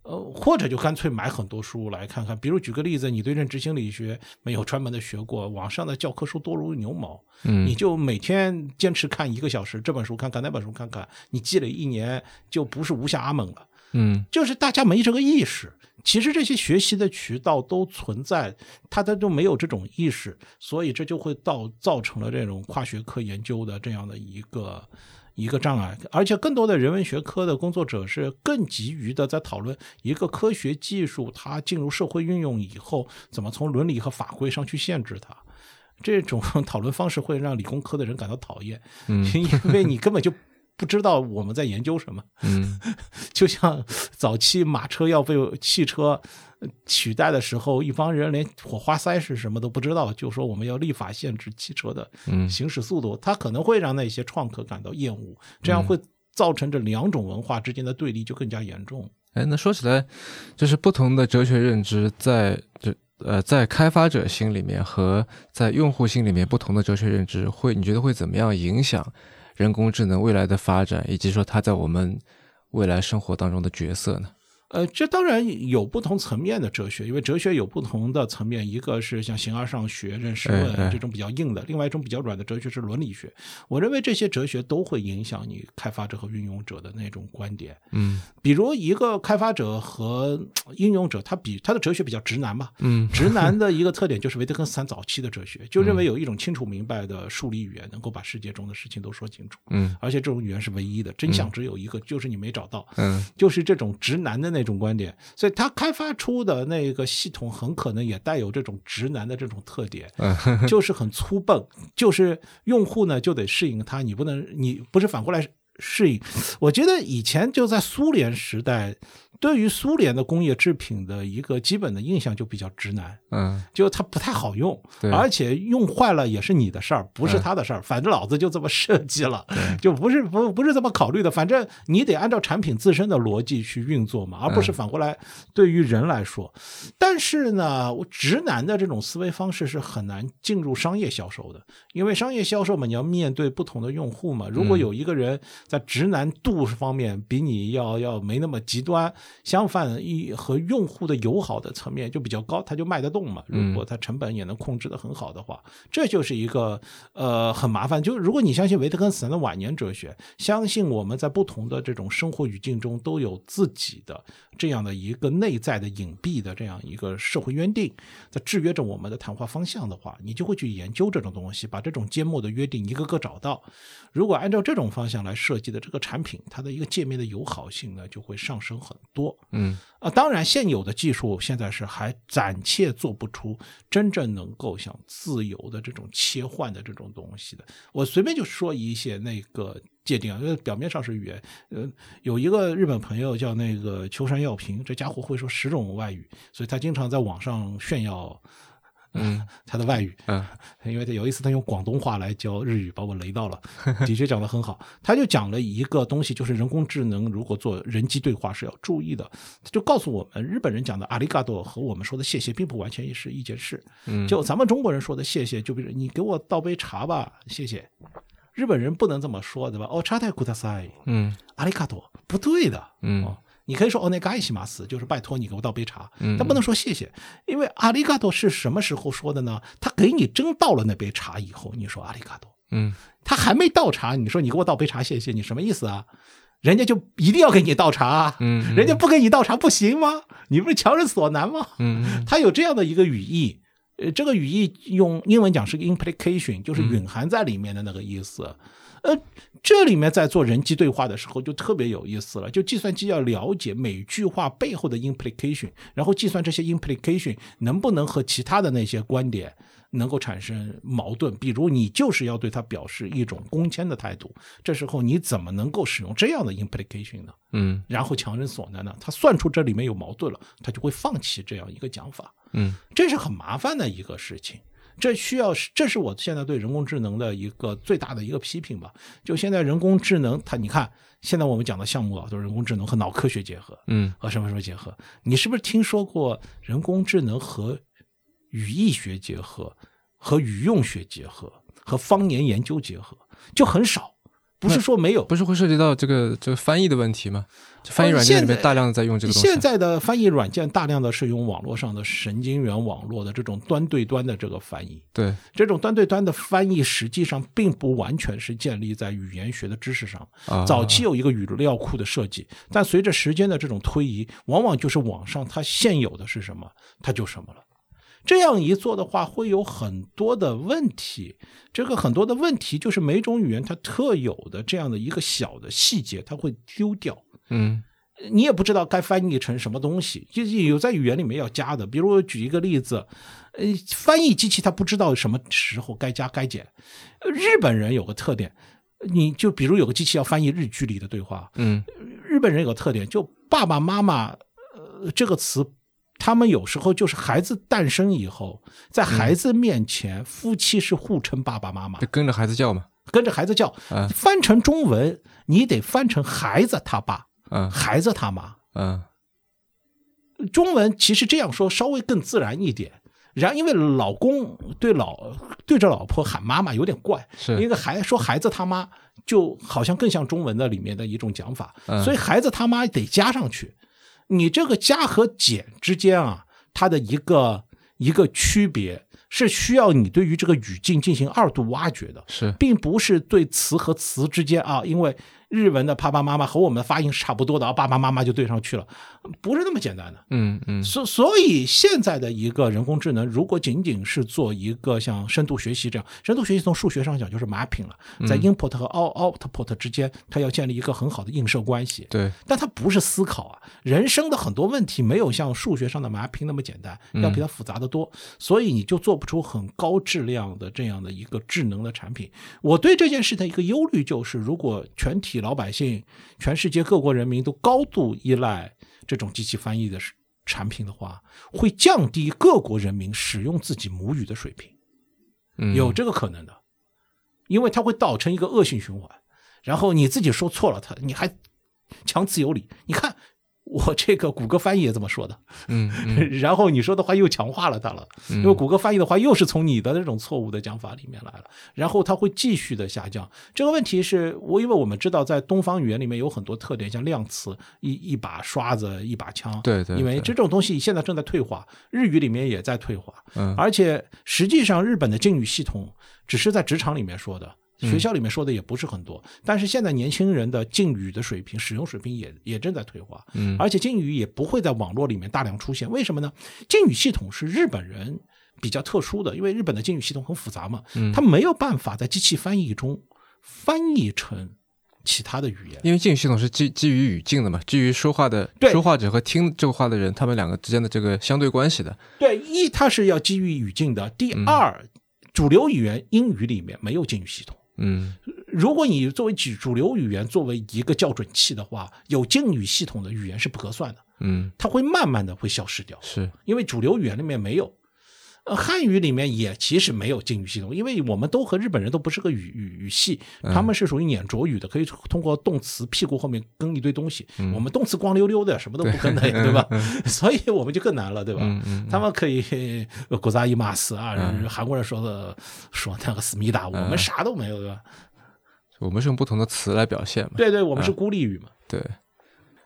呃，或者就干脆买很多书来看看。比如举个例子，你对认知心理学没有专门的学过，网上的教科书多如牛毛，嗯你就每天坚持看一个小时，这本书看看，那本书看看，你积累一年就不是无暇阿蒙了。嗯就是大家没这个意识。其实这些学习的渠道都存在，他他都没有这种意识，所以这就会造造成了这种跨学科研究的这样的一个一个障碍。而且更多的人文学科的工作者是更急于的在讨论一个科学技术它进入社会运用以后，怎么从伦理和法规上去限制它。这种讨论方式会让理工科的人感到讨厌，嗯因为你根本就不知道我们在研究什么。嗯 就像早期马车要被汽车取代的时候，一帮人连火花塞是什么都不知道，就说我们要立法限制汽车的嗯行驶速度，它可能会让那些创客感到厌恶，这样会造成这两种文化之间的对立就更加严重。哎，那说起来，就是不同的哲学认知在这呃在开发者心里面和在用户心里面不同的哲学认知会，你觉得会怎么样影响人工智能未来的发展，以及说它在我们未来生活当中的角色呢？呃，这当然有不同层面的哲学，因为哲学有不同的层面，一个是像形而上学、认识论这种比较硬的，另外一种比较软的哲学是伦理学。我认为这些哲学都会影响你开发者和运用者的那种观点。嗯比如一个开发者和呃应用者，他比他的哲学比较直男嘛。嗯直男的一个特点就是维特根斯坦早期的哲学，就认为有一种清楚明白的数理语言能够把世界中的事情都说清楚，嗯而且这种语言是唯一的，真相只有一个，就是你没找到。嗯就是这种直男的那种观点，所以他开发出的那个系统很可能也带有这种直男的这种特点，嗯。就是很粗笨，就是用户呢就得适应它，你不能你不是反过来适应。我觉得以前就在苏联时代，对于苏联的工业制品的一个基本的印象就比较直男，嗯，就它不太好用，对而且用坏了也是你的事儿，不是嗯他的事儿。反正老子就这么设计了，就不是不不是这么考虑的。反正你得按照产品自身的逻辑去运作嘛，而不是反过来对于人来说。但是呢，我直男的这种思维方式是很难进入商业销售的，因为商业销售嘛，你要面对不同的用户嘛。如果有一个人在直男度方面比你要要没那么极端，相反一和用户的友好的层面就比较高，他就卖得动嘛。如果它成本也能控制的很好的话，这就是一个呃很麻烦。就如果你相信维特根斯坦的晚年哲学，相信我们在不同的这种生活语境中都有自己的这样的一个内在的隐蔽的这样一个社会约定，在制约着我们的谈话方向的话，你就会去研究这种东西，把这种缄默的约定一个个找到。如果按照这种方向来设计的这个产品，它的一个界面的友好性呢，就会上升很多。嗯啊，当然，现有的技术现在是还暂且做不出真正能够像自由的这种切换的这种东西的。我随便就说一些那个界定啊，因为表面上是语言，呃，有一个日本朋友叫那个秋山耀平，这家伙会说十种外语，所以他经常在网上炫耀。嗯，他的外语，嗯因为他有一次他用广东话来教日语，把我雷到了，的确讲得很好。他就讲了一个东西，就是人工智能如果做人机对话是要注意的，他就告诉我们，日本人讲的阿里嘎多和我们说的谢谢并不完全是一件事。嗯就咱们中国人说的谢谢，就比如你给我倒杯茶吧，谢谢。日本人不能这么说，对吧？哦，茶太ください，嗯阿里嘎多不对的。嗯哦， 你可以说哦，那个爱西马斯，就是拜托你给我倒杯茶，嗯但不能说谢谢，因为阿里嘎多是什么时候说的呢？他给你真倒了那杯茶以后，你说阿里嘎多，嗯他还没倒茶，你说你给我倒杯茶，谢谢，你什么意思啊？人家就一定要给你倒茶啊，嗯人家不给你倒茶不行吗？你不是强人所难吗？嗯他有这样的一个语义，呃，这个语义用英文讲是个 implication，就是蕴含在里面的那个意思。呃，这里面在做人机对话的时候就特别有意思了，就计算机要了解每句话背后的 implication，然后计算这些 implication 能不能和其他的那些观点能够产生矛盾。比如你就是要对他表示一种攻坚的态度，这时候你怎么能够使用这样的 implication 呢？嗯然后强人所难呢？他算出这里面有矛盾了，他就会放弃这样一个讲法。嗯这是很麻烦的一个事情。这需要是，这是我现在对人工智能的一个最大的一个批评吧。就现在人工智能，它你看，现在我们讲的项目啊，都是人工智能和脑科学结合，嗯和什么什么结合。你是不是听说过人工智能和语义学结合，和语用学结合，和方言研究结合？就很少，不是说没有，不是会涉及到这个这个翻译的问题吗？就翻译软件里面大量的在用这个东西。现在的翻译软件大量的是用网络上的神经元网络的这种端对端的这个翻译，对，这种端对端的翻译实际上并不完全是建立在语言学的知识上。啊，早期有一个语料库的设计，但随着时间的这种推移，往往就是网上它现有的是什么，它就什么了。这样一做的话，会有很多的问题。这个很多的问题就是每种语言它特有的这样的一个小的细节，它会丢掉。嗯你也不知道该翻译成什么东西，就是有在语言里面要加的。比如我举一个例子，呃，翻译机器它不知道什么时候该加该减。呃日本人有个特点，你就比如有个机器要翻译日剧里的对话，嗯日本人有个特点，就爸爸妈妈，呃，这个词，他们有时候就是孩子诞生以后，在孩子面前，夫妻是互称爸爸妈妈就，跟着孩子叫嘛。跟着孩子叫。嗯翻成中文，你得翻成孩子他爸，嗯孩子他妈。嗯中文其实这样说稍微更自然一点。然因为老公对老对着老婆喊妈妈有点怪，是一个孩说孩子他妈就好像更像中文的里面的一种讲法，嗯所以孩子他妈得加上去。你这个加和减之间啊，它的一个一个区别是需要你对于这个语境进行二度挖掘的，是并不是对词和词之间啊，因为日文的爸爸妈妈和我们的发音是差不多的啊，爸爸妈妈就对上去了，不是那么简单的。嗯嗯所所以现在的一个人工智能，如果仅仅是做一个像深度学习这样，深度学习从数学上讲就是 mapping 了，在 input 和 out output 之间，它要建立一个很好的映射关系。对但它不是思考啊，人生的很多问题没有像数学上的 mapping 那么简单，要比它复杂的多，所以你就做不出很高质量的这样的一个智能的产品。我对这件事的一个忧虑就是，如果全体老百姓、全世界各国人民都高度依赖这种机器翻译的是产品的话，会降低各国人民使用自己母语的水平。嗯有这个可能的，因为它会造成一个恶性循环。然后你自己说错了，他你还强词有理。你看我这个谷歌翻译也这么说的，嗯嗯 然后你说的话又强化了它了，因为谷歌翻译的话又是从你的那种错误的讲法里面来了，然后它会继续的下降。这个问题是我因为我们知道在东方语言里面有很多特点，像量词一一把刷子一把枪，对对因为这种东西现在正在退化，日语里面也在退化，嗯而且实际上日本的敬语系统只是在职场里面说的。学校里面说的也不是很多，但是现在年轻人的敬语的水平、使用水平也也正在退化，嗯而且敬语也不会在网络里面大量出现。为什么呢？敬语系统是日本人比较特殊的，因为日本的敬语系统很复杂嘛，嗯它没有办法在机器翻译中翻译成其他的语言。因为敬语系统是基基于语境的嘛，基于说话的说话者和听这个话的人，他们两个之间的这个相对关系的。对，一它是要基于语境的，第二，主流语言英语里面没有敬语系统。嗯。如果你作为主主流语言作为一个校准器的话，有敬语系统的语言是不合算的，嗯，它会慢慢的会消失掉，是。因为主流语言里面没有。呃，汉语里面也其实没有敬语系统，因为我们都和日本人都不是个语语语系，他们是属于碾着语的，可以通过动词屁股后面跟一堆东西。我们动词光溜溜的，什么都不跟的呀，对吧？所以我们就更难了，对吧？他们可以呃国扎伊马斯啊，韩国人说的说那个思密达，我们啥都没有，对吧？我们是用不同的词来表现嘛。对对，我们是孤立语嘛。对，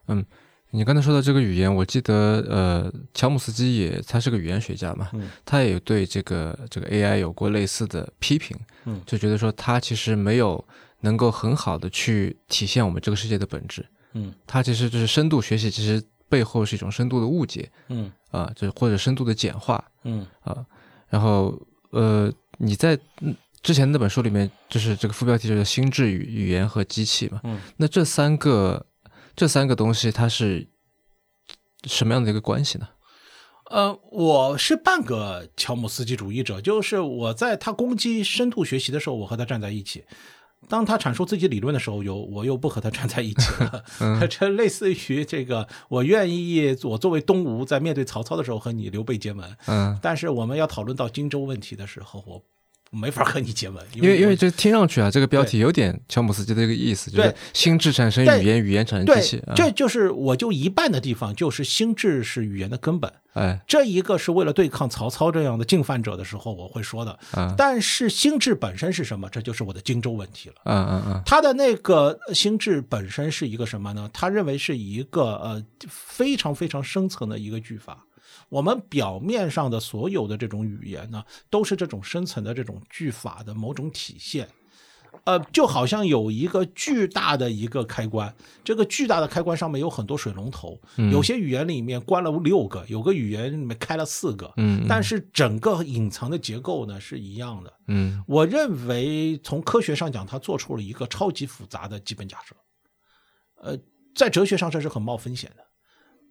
嗯，你刚才说到这个语言，我记得呃，乔姆斯基也他是个语言学家嘛，嗯。他也有对这个这个 AI 有过类似的批评，嗯。就觉得说它其实没有能够很好的去体现我们这个世界的本质，嗯。它其实就是深度学习，其实背后是一种深度的误解嗯。啊，就是或者深度的简化嗯。啊，然后呃，你在嗯之前那本书里面，就是这个副标题就是心智语语言和机器嘛，嗯，那这三个这三个东西它是什么样的一个关系呢？呃，我是半个乔姆斯基主义者，就是我在他攻击深度学习的时候，我和他站在一起。当他阐述自己理论的时候，有我又不和他站在一起了。这类似于这个，我愿意我作为东吴在面对曹操的时候和你刘备结盟，嗯，但是我们要讨论到荆州问题的时候，我没法和你结吻，因因为因为这听上去啊，这个标题有点乔姆斯基的一个意思，就是心智产生语言，语言产生对机器。啊、这就是我就一半的地方，就是心智是语言的根本。哎这一个是为了对抗曹操这样的进犯者的时候，我会说的。啊但是心智本身是什么？这就是我的荆州问题了。嗯嗯嗯他的那个心智本身是一个什么呢？他认为是一个呃非常非常深层的一个句法。我们表面上的所有的这种语言呢，都是这种深层的这种句法的某种体现。呃，就好像有一个巨大的一个开关，这个巨大的开关上面有很多水龙头，有些语言里面关了六个，有个语言里面开了四个，嗯，但是整个隐藏的结构呢是一样的。嗯我认为从科学上讲，它做出了一个超级复杂的基本假设。呃，在哲学上这是很冒风险的，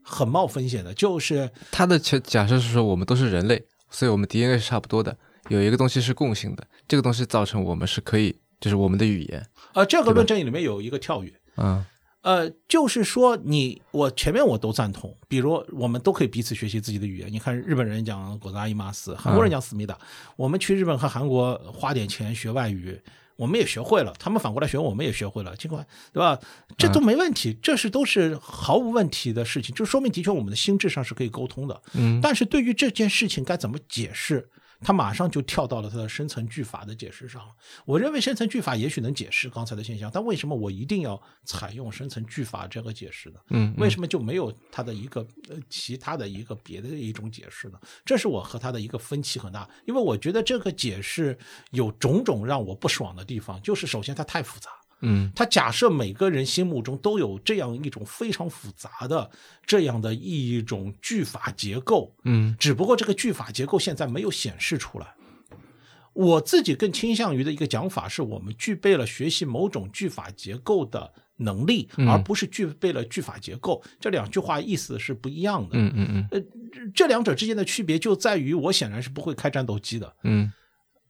很冒风险的，就是他的假假设是说我们都是人类，所以我们 DNA 是差不多的，有一个东西是共性的，这个东西造成我们是可以，就是我们的语言。呃，这个论证里面有一个跳跃。嗯呃，就是说你我前面我都赞同，比如我们都可以彼此学习自己的语言。你看日本人讲“果子阿伊马斯”，韩国人讲“思密达”，我们去日本和韩国花点钱学外语，我们也学会了，他们反过来学，我们也学会了，尽管对吧？这都没问题，这是都是毫无问题的事情，就说明的确我们的心智上是可以沟通的。嗯但是对于这件事情该怎么解释，他马上就跳到了他的深层句法的解释上了。我认为深层句法也许能解释刚才的现象，但为什么我一定要采用深层句法这个解释呢？嗯，为什么就没有他的一个呃其他的一个别的一种解释呢？这是我和他的一个分歧很大，因为我觉得这个解释有种种让我不爽的地方，就是首先它太复杂。嗯他假设每个人心目中都有这样一种非常复杂的这样的一种句法结构，嗯只不过这个句法结构现在没有显示出来。我自己更倾向于的一个讲法是，我们具备了学习某种句法结构的能力，嗯而不是具备了句法结构。这两句话意思是不一样的。嗯嗯嗯呃，这两者之间的区别就在于，我显然是不会开战斗机的。嗯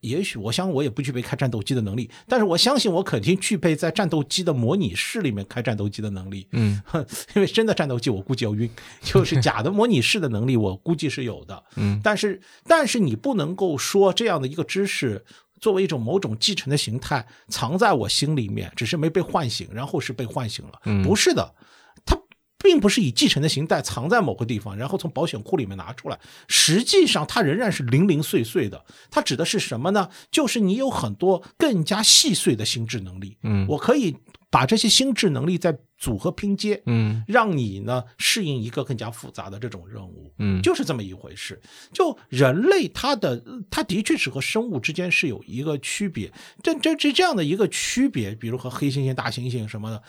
也许我想我也不具备开战斗机的能力，但是我相信我肯定具备在战斗机的模拟室里面开战斗机的能力。嗯哼，因为真的战斗机我估计要晕，就是假的模拟室的能力我估计是有的。嗯但是但是你不能够说这样的一个知识作为一种某种继承的形态藏在我心里面，只是没被唤醒，然后是被唤醒了。嗯不是的，它并不是以继承的形态藏在某个地方，然后从保险库里面拿出来。实际上，它仍然是零零碎碎的。它指的是什么呢？就是你有很多更加细碎的心智能力。嗯我可以把这些心智能力再组合拼接，嗯让你呢适应一个更加复杂的这种任务。嗯就是这么一回事。就人类，它的它的确是和生物之间是有一个区别，这这这这样的一个区别，比如和黑猩猩、大猩猩什么的，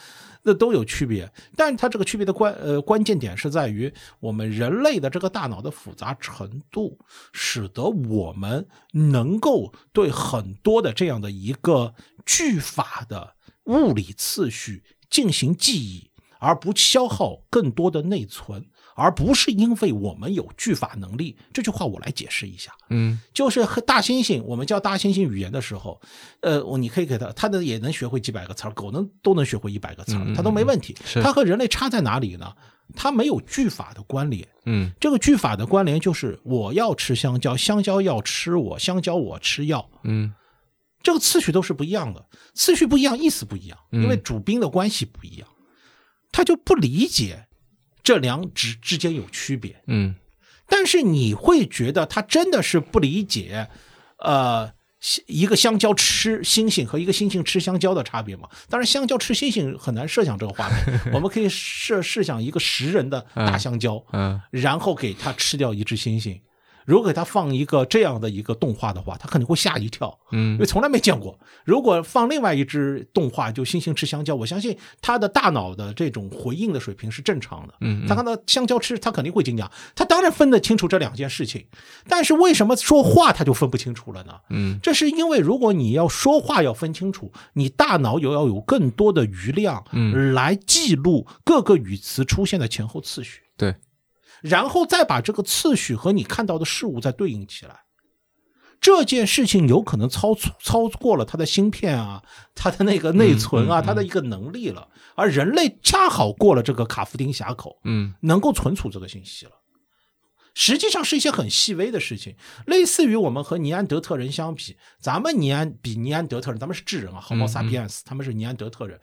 那都有区别。但它这个区别的关呃关键点是在于我们人类的这个大脑的复杂程度，使得我们能够对很多的这样的一个句法的物理次序进行记忆。而不消耗更多的内存，而不是因为我们有句法能力。这句话我来解释一下，嗯就是和大猩猩，我们教大猩猩语言的时候，呃，我你可以给它，它的也能学会几百个词儿，狗能都能学会一百个词它都没问题。它和人类差在哪里呢？它没有句法的关联。嗯这个句法的关联就是我要吃香蕉，香蕉要吃我，香蕉我吃药。嗯这个次序都是不一样的，次序不一样，意思不一样，嗯因为主宾的关系不一样，他就不理解这两者之间有区别。嗯但是你会觉得他真的是不理解，呃，一个香蕉吃猩猩和一个猩猩吃香蕉的差别吗？当然，香蕉吃猩猩很难设想这个画面，我们可以设设想一个食人的大香蕉，嗯然后给他吃掉一只猩猩。如果给他放一个这样的一个动画的话，他肯定会吓一跳，嗯因嗯为从来没见过。如果放另外一只动画，就猩猩吃香蕉，我相信他的大脑的这种回应的水平是正常的。嗯他看到香蕉吃，他肯定会惊讶。他当然分得清楚这两件事情，但是为什么说话他就分不清楚了呢？嗯这是因为如果你要说话要分清楚，你大脑有要有更多的余量，嗯，来记录各个语词出现的前后次序。对，然后再把这个次序和你看到的事物再对应起来。这件事情有可能超出超过了它的芯片啊，它的那个内存啊，嗯嗯嗯它的一个能力了，而人类恰好过了这个卡夫丁峡口，嗯能够存储这个信息了。实际上是一些很细微的事情，类似于我们和尼安德特人相比，咱们尼安比尼安德特人，咱们是智人啊，Homo 嗯 sapiens，他们是尼安德特人，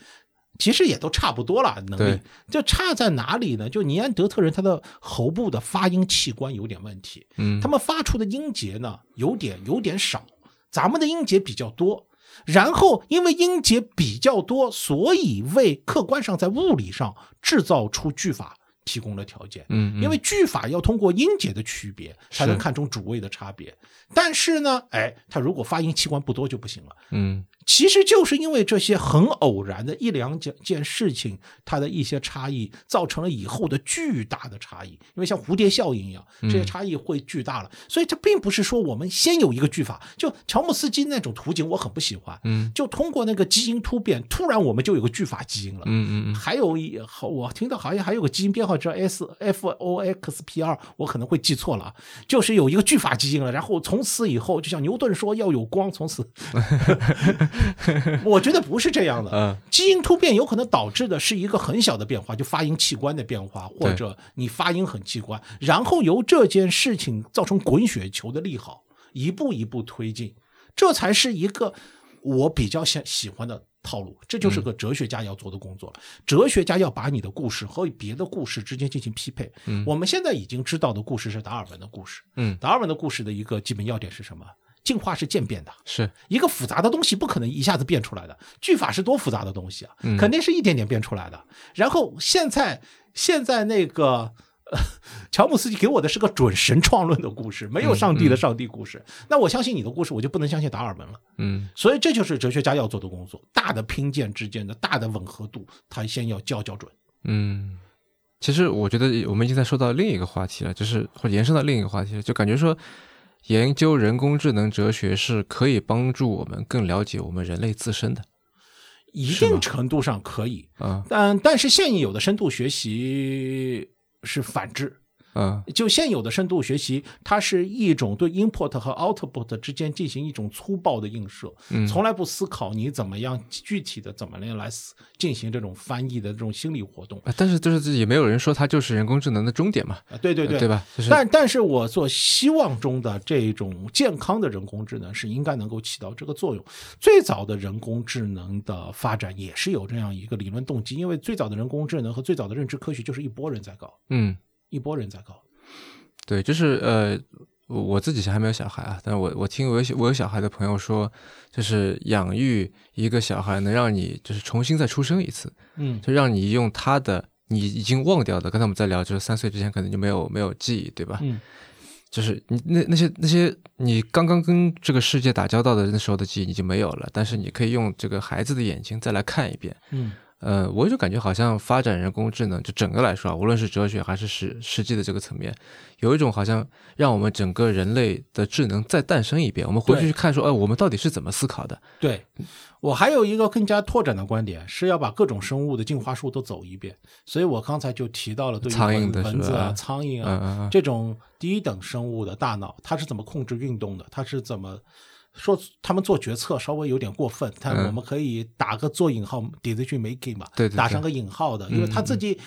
其实也都差不多了，能力就差在哪里呢？就尼安德特人他的喉部的发音器官有点问题，嗯他们发出的音节呢有点有点少，咱们的音节比较多。然后因为音节比较多，所以为客观上在物理上制造出句法提供了条件。嗯，因为句法要通过音节的区别才能看出主谓的差别。但是呢，哎，他如果发音器官不多就不行了。嗯其实就是因为这些很偶然的一两件件事情，它的一些差异，造成了以后的巨大的差异。因为像蝴蝶效应一样，这些差异会巨大了。所以它并不是说我们先有一个句法，就乔姆斯基那种图景，我很不喜欢。嗯就通过那个基因突变，突然我们就有个句法基因了。嗯嗯嗯还有一好，我听到好像还有个基因编号叫 S F O X P 二，我可能会记错了啊，就是有一个句法基因了，然后从此以后，就像牛顿说要有光，从此，我觉得不是这样的。嗯基因突变有可能导致的是一个很小的变化，就发音器官的变化，或者你发音很器官，然后由这件事情造成滚雪球的利好，一步一步推进，这才是一个我比较喜喜欢的套路，这就是个哲学家要做的工作了。哲学家要把你的故事和别的故事之间进行匹配。嗯我们现在已经知道的故事是达尔文的故事。嗯达尔文的故事的一个基本要点是什么？进化是渐变的，是一个复杂的东西不可能一下子变出来的。句法是多复杂的东西啊，嗯肯定是一点点变出来的。然后现在现在那个。呃，乔姆斯基给我的是个准神创论的故事，没有上帝的上帝故事。那我相信你的故事，我就不能相信达尔文了。嗯所以这就是哲学家要做的工作，大的拼件之间的大的吻合度，他先要校校准。嗯。其实我觉得我们已经在说到另一个话题了，就是或者延伸到另一个话题了，就感觉说，研究人工智能哲学是可以帮助我们更了解我们人类自身的一定程度上可以，啊但但是现有的深度学习是反制。啊就现有的深度学习，它是一种对 input 和 output 之间进行一种粗暴的映射，嗯从来不思考你怎么样具体的怎么样来思进行这种翻译的这种心理活动。啊但是就是也没有人说它就是人工智能的终点嘛，啊，对对对，对吧？就是但但是我所希望中的这种健康的人工智能是应该能够起到这个作用。最早的人工智能的发展也是有这样一个理论动机，因为最早的人工智能和最早的认知科学就是一拨人在搞，嗯。一拨人在搞。对，就是呃，我我自己还没有小孩啊，但是我我听我有我有小孩的朋友说，就是养育一个小孩能让你就是重新再出生一次，嗯就让你用他的你已经忘掉的，刚才我们在聊，就是三岁之前可能就没有没有记忆，对吧？嗯就是你那那些那些你刚刚跟这个世界打交道的那时候的记忆已经没有了，但是你可以用这个孩子的眼睛再来看一遍，嗯呃，我就感觉好像发展人工智能，就整个来说啊，无论是哲学还是实实际的这个层面，有一种好像让我们整个人类的智能再诞生一遍，我们回去去看说，哎、我们到底是怎么思考的？对，我还有一个更加拓展的观点，是要把各种生物的进化树都走一遍。所以我刚才就提到了对于苍蝇蚊的蚊子啊、苍蝇啊、这种低等生物的大脑，它是怎么控制运动的？它是怎么说？他们做决策稍微有点过分，但嗯我们可以打个做引号 decision making 嘛，对对对打上个引号的，因为他自己。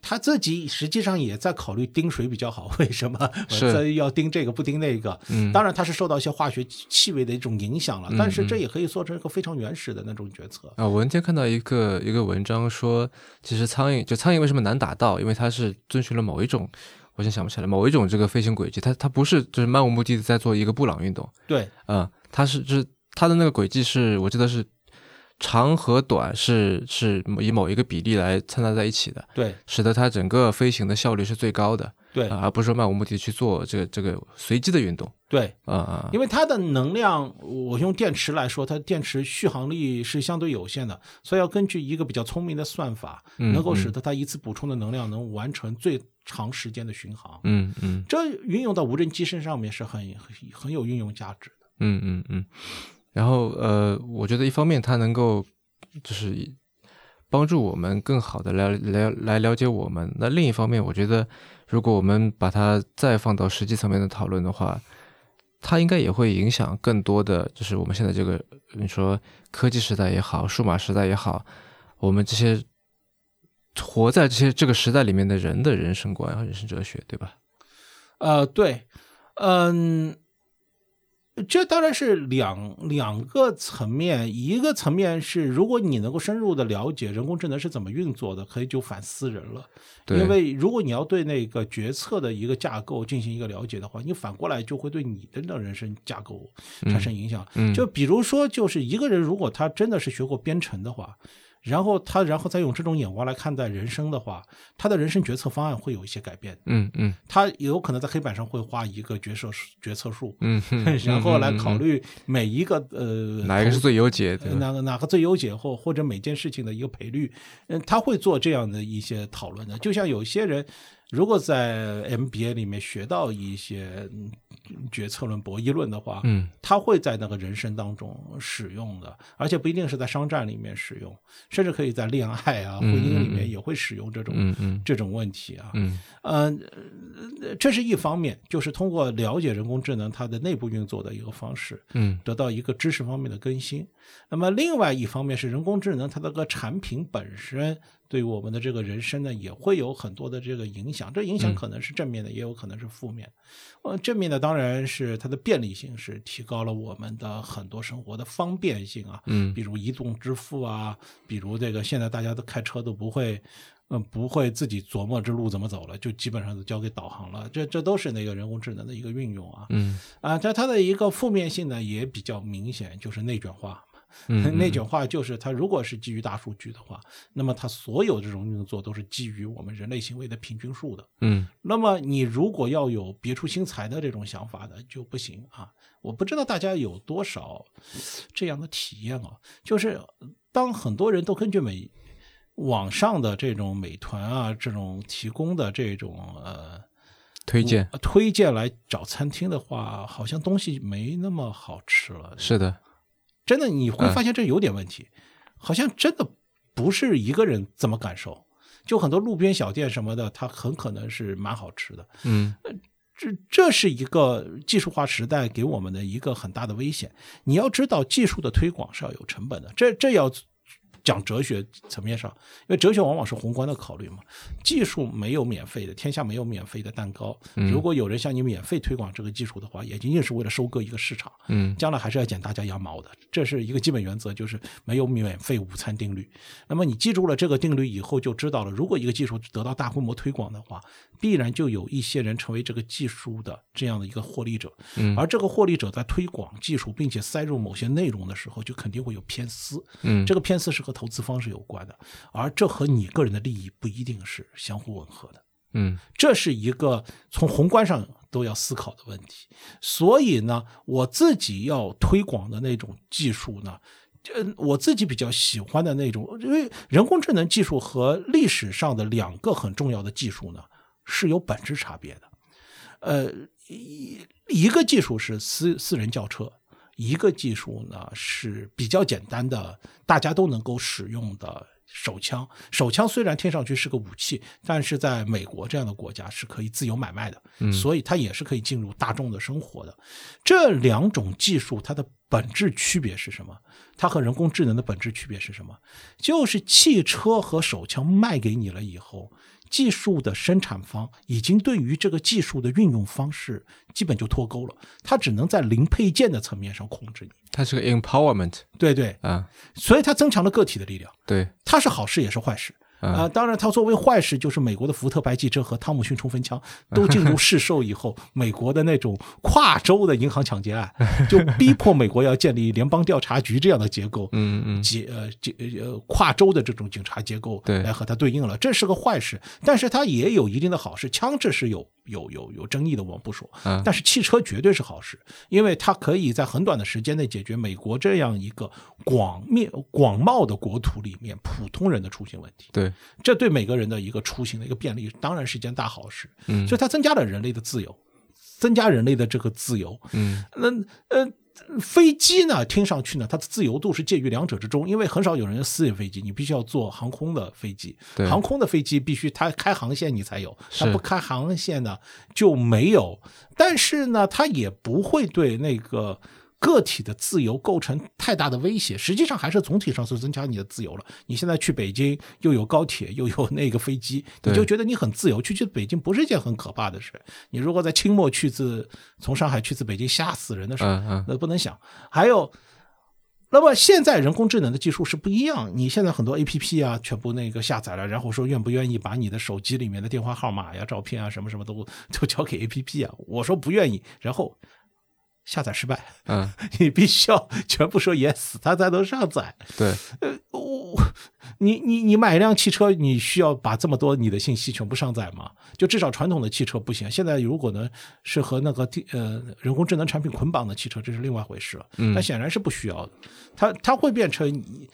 他自己实际上也在考虑盯谁比较好，为什么是蚊子要盯这个不盯那个？嗯当然他是受到一些化学气味的一种影响了，嗯但是这也可以做成一个非常原始的那种决策。啊，我那天看到一个一个文章说，其实苍蝇就苍蝇为什么难打到？因为它是遵循了某一种，我现在想不起来某一种这个飞行轨迹，它它不是就是漫无目的的在做一个布朗运动，对，嗯、它是就是它的那个轨迹是我记得是长和短是是以某一个比例来掺杂在一起的，对，使得它整个飞行的效率是最高的，对啊，而不是说漫无目的去做这个这个随机的运动，对，啊嗯，因为它的能量，我用电池来说，它电池续航力是相对有限的，所以要根据一个比较聪明的算法，嗯能够使得它一次补充的能量能完成最长时间的巡航。嗯嗯这运用到无人机身上面是很很很有运用价值的。嗯嗯嗯，然后呃，我觉得一方面它能够就是帮助我们更好的来来来了解我们，那另一方面，我觉得如果我们把它再放到实际层面的讨论的话，它应该也会影响更多的，就是我们现在这个你说科技时代也好，数码时代也好，我们这些活在这些这个时代里面的人的人生观和人生哲学，对吧？呃，对，嗯，这当然是两两个层面，一个层面是如果你能够深入的了解人工智能是怎么运作的，可以就反思人了。对，因为如果你要对那个决策的一个架构进行一个了解的话，你反过来就会对你的那人生架构产生影响。嗯就比如说，就是一个人如果他真的是学过编程的话，然后他然后再用这种眼光来看待人生的话，他的人生决策方案会有一些改变。嗯嗯他有可能在黑板上会画一个决策决策树，嗯，然后来嗯考虑每一个呃哪一个是最优解，哪个哪个最优解或或者每件事情的一个赔率，嗯，他会做这样的一些讨论的。就像有些人如果在 MBA 里面学到一些嗯决策论、博弈论的话，嗯。他会在那个人生当中使用的，而且不一定是在商战里面使用，甚至可以在恋爱啊、婚嗯姻里面也会使用这种、嗯嗯。这种问题啊。嗯。呃，这是一方面，就是通过了解人工智能它的内部运作的一个方式，嗯。得到一个知识方面的更新。那么另外一方面是人工智能它那个产品本身对于我们的这个人生呢，也会有很多的这个影响。这影响嗯可能是正面的，也有可能是负面。呃，正面的当然是它的便利性是提高了我们的很多生活的方便性啊，嗯比如移动支付啊，比如这个现在大家都开车都不会。嗯，不会自己琢磨这路怎么走了，就基本上都交给导航了。这这都是那个人工智能的一个运用啊。嗯啊，但它的一个负面性呢也比较明显，就是内卷化。嗯 那句话就是它如果是基于大数据的话，那么它所有这种运作都是基于我们人类行为的平均数的。嗯那么你如果要有别出心裁的这种想法的就不行啊！我不知道大家有多少这样的体验啊，就是当很多人都根据美网上的这种美团啊这种提供的这种呃推荐呃推荐来找餐厅的话，好像东西没那么好吃了。是的，真的你会嗯发现这有点问题，好像真的不是一个人怎么感受。就很多路边小店什么的，它很可能是蛮好吃的。嗯这这是一个技术化时代给我们的一个很大的危险。你要知道，技术的推广是要有成本的，这这要讲哲学层面上，因为哲学往往是宏观的考虑嘛。技术没有免费的，天下没有免费的蛋糕。如果有人向你免费推广这个技术的话，也仅仅是为了收割一个市场。嗯将来还是要剪大家羊毛的，这是一个基本原则，就是没有免费午餐定律。那么你记住了这个定律以后，就知道了，如果一个技术得到大规模推广的话，必然就有一些人成为这个技术的这样的一个获利者。嗯而这个获利者在推广技术，并且塞入某些内容的时候，就肯定会有偏私。嗯这个偏私是和投资方是有关的，而这和你个人的利益不一定是相互吻合的。嗯这是一个从宏观上都要思考的问题。所以呢，我自己要推广的那种技术呢，呃，我自己比较喜欢的那种，因为人工智能技术和历史上的两个很重要的技术呢是有本质差别的。呃，一一个技术是私私人轿车，一个技术呢是比较简单的，大家都能够使用的手枪。手枪虽然听上去是个武器，但是在美国这样的国家是可以自由买卖的，所以它也是可以进入大众的生活的。这两种技术它的本质区别是什么？它和人工智能的本质区别是什么？就是汽车和手枪卖给你了以后，技术的生产方已经对于这个技术的运用方式基本就脱钩了，它只能在零配件的层面上控制你。它是个 empowerment 对对，啊，所以它增强了个体的力量，对，它是好事也是坏事。啊、当然，它作为坏事，就是美国的福特白汽车和汤姆逊冲锋枪 都进入市售以后，美国的那种跨州的银行抢劫案，就逼迫美国要建立联邦调查局这样的结构，嗯嗯结呃结呃跨州的这种警察结构对来和它对应了，这是个坏事，但是它也有一定的好事。枪支是有有有有争议的，我们不说，嗯但是汽车绝对是好事，因为它可以在很短的时间内解决美国这样一个广面广袤的国土里面普通人的出行问题。对，这对每个人的一个出行的一个便利，当然是一件大好事。嗯所以它增加了人类的自由，增加人类的这个自由。嗯那呃，飞机呢，听上去呢，它的自由度是介于两者之中，因为很少有人私人飞机，你必须要坐航空的飞机，对航空的飞机必须它开航线你才有，它不开航线呢就没有。但是呢，它也不会对那个。个体的自由构成太大的威胁，实际上还是总体上是增加你的自由了。你现在去北京又有高铁又有那个飞机，你就觉得你很自由。去去北京不是一件很可怕的事。你如果在清末去自从上海去自北京，吓死人的事，那不能想。还有，那么现在人工智能的技术是不一样，你现在很多 A P P 啊，全部那个下载了，然后说愿不愿意把你的手机里面的电话号码呀、照片啊什么什么都都交给 A P P 啊？我说不愿意，然后下载失败，嗯，你必须要 全部说 yes，它才能上载。对，呃我你你你买一辆汽车，你需要把这么多你的信息全部上载吗？就至少传统的汽车不行。现在如果呢是和那个地呃人工智能产品捆绑的汽车，这是另外一回事了。但显然是不需要的，它它会变成你。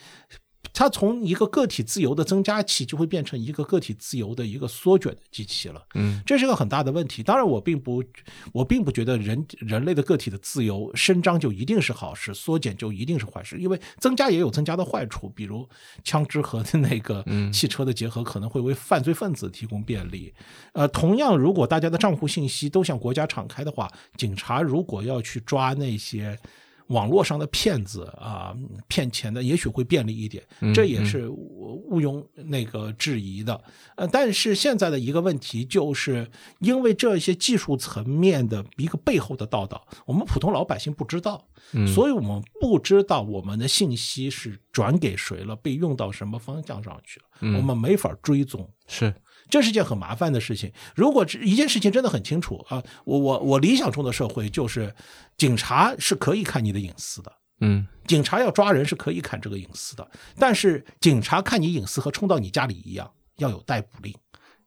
它从一个个体自由的增加器，就会变成一个个体自由的一个缩卷的机器了。嗯，这是个很大的问题。当然，我并不，我并不觉得人人类的个体的自由伸张就一定是好事，缩减就一定是坏事，因为增加也有增加的坏处，比如枪支和那个汽车的结合可能会为犯罪分子提供便利。呃，同样，如果大家的账户信息都向国家敞开的话，警察如果要去抓那些。网络上的骗子啊，骗钱的也许会便利一点，这也是毋庸那个质疑的。呃，但是现在的一个问题就是，因为这些技术层面的一个背后的道道，我们普通老百姓不知道，所以我们不知道我们的信息是转给谁了，被用到什么方向上去了，我们没法追踪。是。这是件很麻烦的事情。如果一件事情真的很清楚啊，我我我理想中的社会就是，警察是可以看你的隐私的，嗯，警察要抓人是可以看这个隐私的，但是警察看你隐私和冲到你家里一样，要有逮捕令，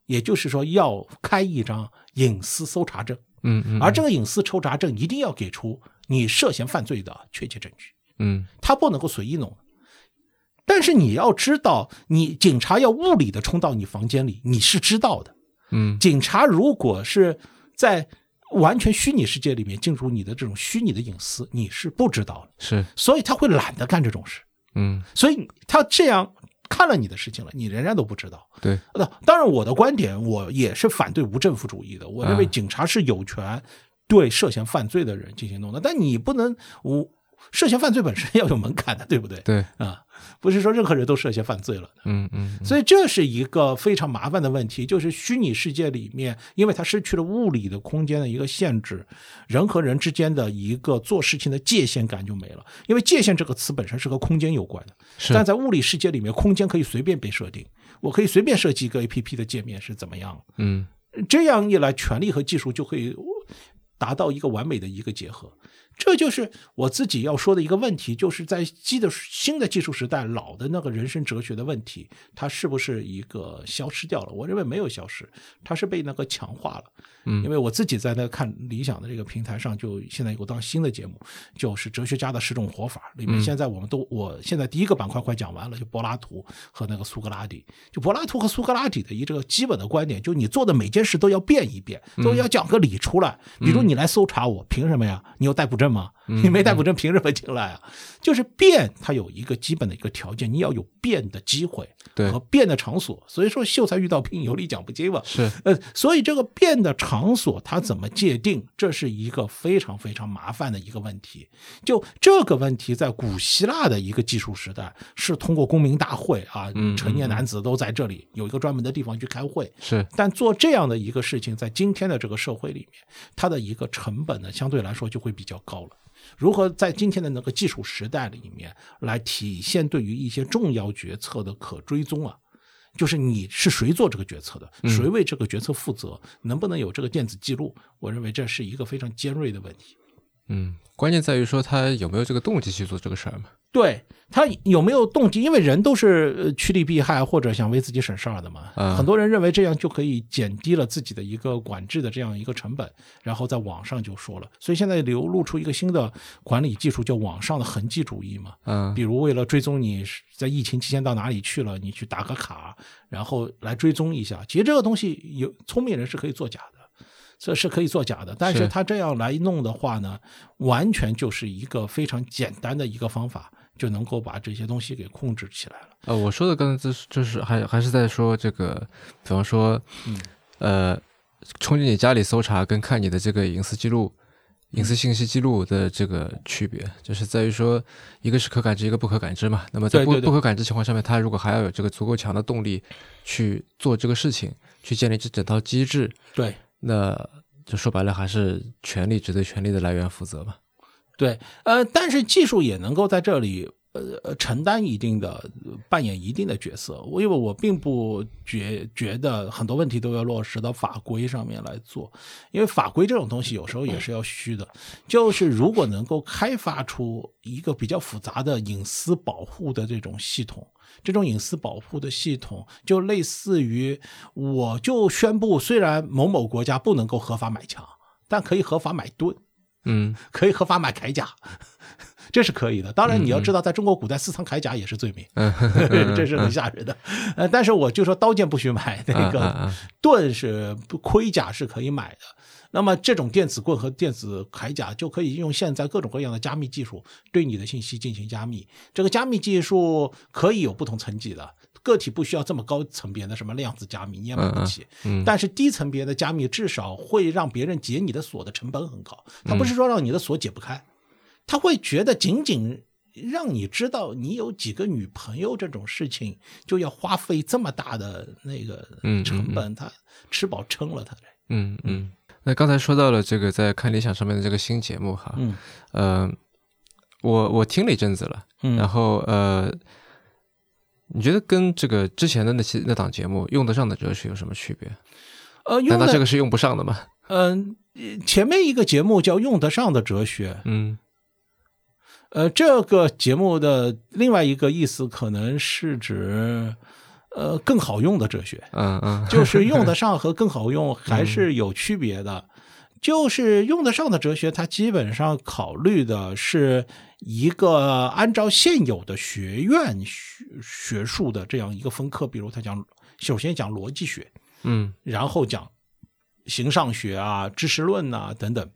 也就是说要开一张隐私搜查证，嗯嗯，而这个隐私抽查证一定要给出你涉嫌犯罪的确切证据，嗯，他不能够随意弄。但是你要知道，你警察要物理的冲到你房间里，你是知道的。嗯，警察如果是在完全虚拟世界里面进入你的这种虚拟的隐私，你是不知道的。是，所以他会懒得干这种事。嗯，所以他这样看了你的事情了，你仍然都不知道。对，当然我的观点，我也是反对无政府主义的。我认为警察是有权对涉嫌犯罪的人进行弄的，但你不能无涉嫌犯罪本身要有门槛的，对不对？对，啊。不是说任何人都涉嫌犯罪了，嗯嗯，所以这是一个非常麻烦的问题，就是虚拟世界里面，因为它失去了物理的空间的一个限制，人和人之间的一个做事情的界限感就没了。因为界限这个词本身是和空间有关的，但在物理世界里面，空间可以随便被设定，我可以随便设计一个 A P P 的界面是怎么样，嗯，这样一来，权力和技术就可以达到一个完美的一个结合。这就是我自己要说的一个问题，就是在新的新的技术时代，老的那个人生哲学的问题，它是不是一个消失掉了？我认为没有消失，它是被那个强化了。嗯，因为我自己在那看理想的这个平台上，就现在有档新的节目，就是哲学家的十种活法里面，现在我们都，我现在第一个板块快讲完了，就柏拉图和那个苏格拉底。就柏拉图和苏格拉底的一这个基本的观点，就你做的每件事都要变一变，都要讲个理出来。比如你来搜查我，凭什么呀？你有逮捕证吗？你没逮捕证，凭什么进来啊？就是变，它有一个基本的一个条件，你要有变的机会和变的场所。所以说，秀才遇到兵，有理讲不清嘛。是，呃，所以这个变的场所它怎么界定，这是一个非常非常麻烦的一个问题。就这个问题，在古希腊的一个技术时代，是通过公民大会啊，成年男子都在这里有一个专门的地方去开会。是，但做这样的一个事情，在今天的这个社会里面，它的一个成本呢，相对来说就会比较高了。如何在今天的那个技术时代里面来体现对于一些重要决策的可追踪啊？就是你是谁做这个决策的，谁为这个决策负责，能不能有这个电子记录？我认为这是一个非常尖锐的问题。嗯，关键在于说他有没有这个动机去做这个事儿嘛？对他有没有动机？因为人都是趋利避害或者想为自己省事儿的嘛。很多人认为这样就可以减低了自己的一个管制的这样一个成本，然后在网上就说了。所以现在流露出一个新的管理技术，叫网上的痕迹主义嘛。嗯，比如为了追踪你在疫情期间到哪里去了，你去打个卡，然后来追踪一下。其实这个东西有聪明人是可以作假的。这是可以作假的，但是他这样来弄的话呢，完全就是一个非常简单的一个方法，就能够把这些东西给控制起来了。呃，我说的刚才就是就是还还是在说这个，比方说，呃，冲进你家里搜查跟看你的这个隐私记录、隐私信息记录的这个区别，就是在于说，一个是可感知，一个不可感知嘛。那么在不不可感知情况下面，他如果还要有这个足够强的动力去做这个事情，去建立这整套机制，对。那就说白了，还是权力只对权力的来源负责吧？对，呃，但是技术也能够在这里，呃，承担一定的、扮演一定的角色。我因为我并不觉觉得很多问题都要落实到法规上面来做，因为法规这种东西有时候也是要虚的。就是如果能够开发出一个比较复杂的隐私保护的这种系统。这种隐私保护的系统就类似于，我就宣布，虽然某某国家不能够合法买枪，但可以合法买盾，嗯，可以合法买铠甲，这是可以的。当然，你要知道，在中国古代，私藏铠甲也是罪名，这是很吓人的。呃，但是我就说，刀剑不许买，那个盾是盔甲是可以买的。那么这种电子棍和电子铠甲就可以用现在各种各样的加密技术对你的信息进行加密。这个加密技术可以有不同层级的，个体不需要这么高层别的什么量子加密，你也买不起。但是低层别的加密至少会让别人解你的锁的成本很高。它不是说让你的锁解不开。他会觉得仅仅让你知道你有几个女朋友这种事情，就要花费这么大的那个嗯嗯成本，他吃饱撑了，他这。嗯嗯。那刚才说到了这个在看理想上面的这个新节目哈，嗯呃，我我听了一阵子了，嗯然后呃，你觉得跟这个之前的那些那档节目用得上的哲学有什么区别？呃，用难道这个是用不上的吗？嗯、前面一个节目叫《用得上的哲学》，嗯呃，这个节目的另外一个意思可能是指，呃，更好用的哲学，嗯嗯，就是用得上和更好用还是有区别的。就是用得上的哲学，它基本上考虑的是一个按照现有的学院学学术的这样一个分科，比如他讲，首先讲逻辑学，嗯然后讲形上学啊、知识论呐、等等。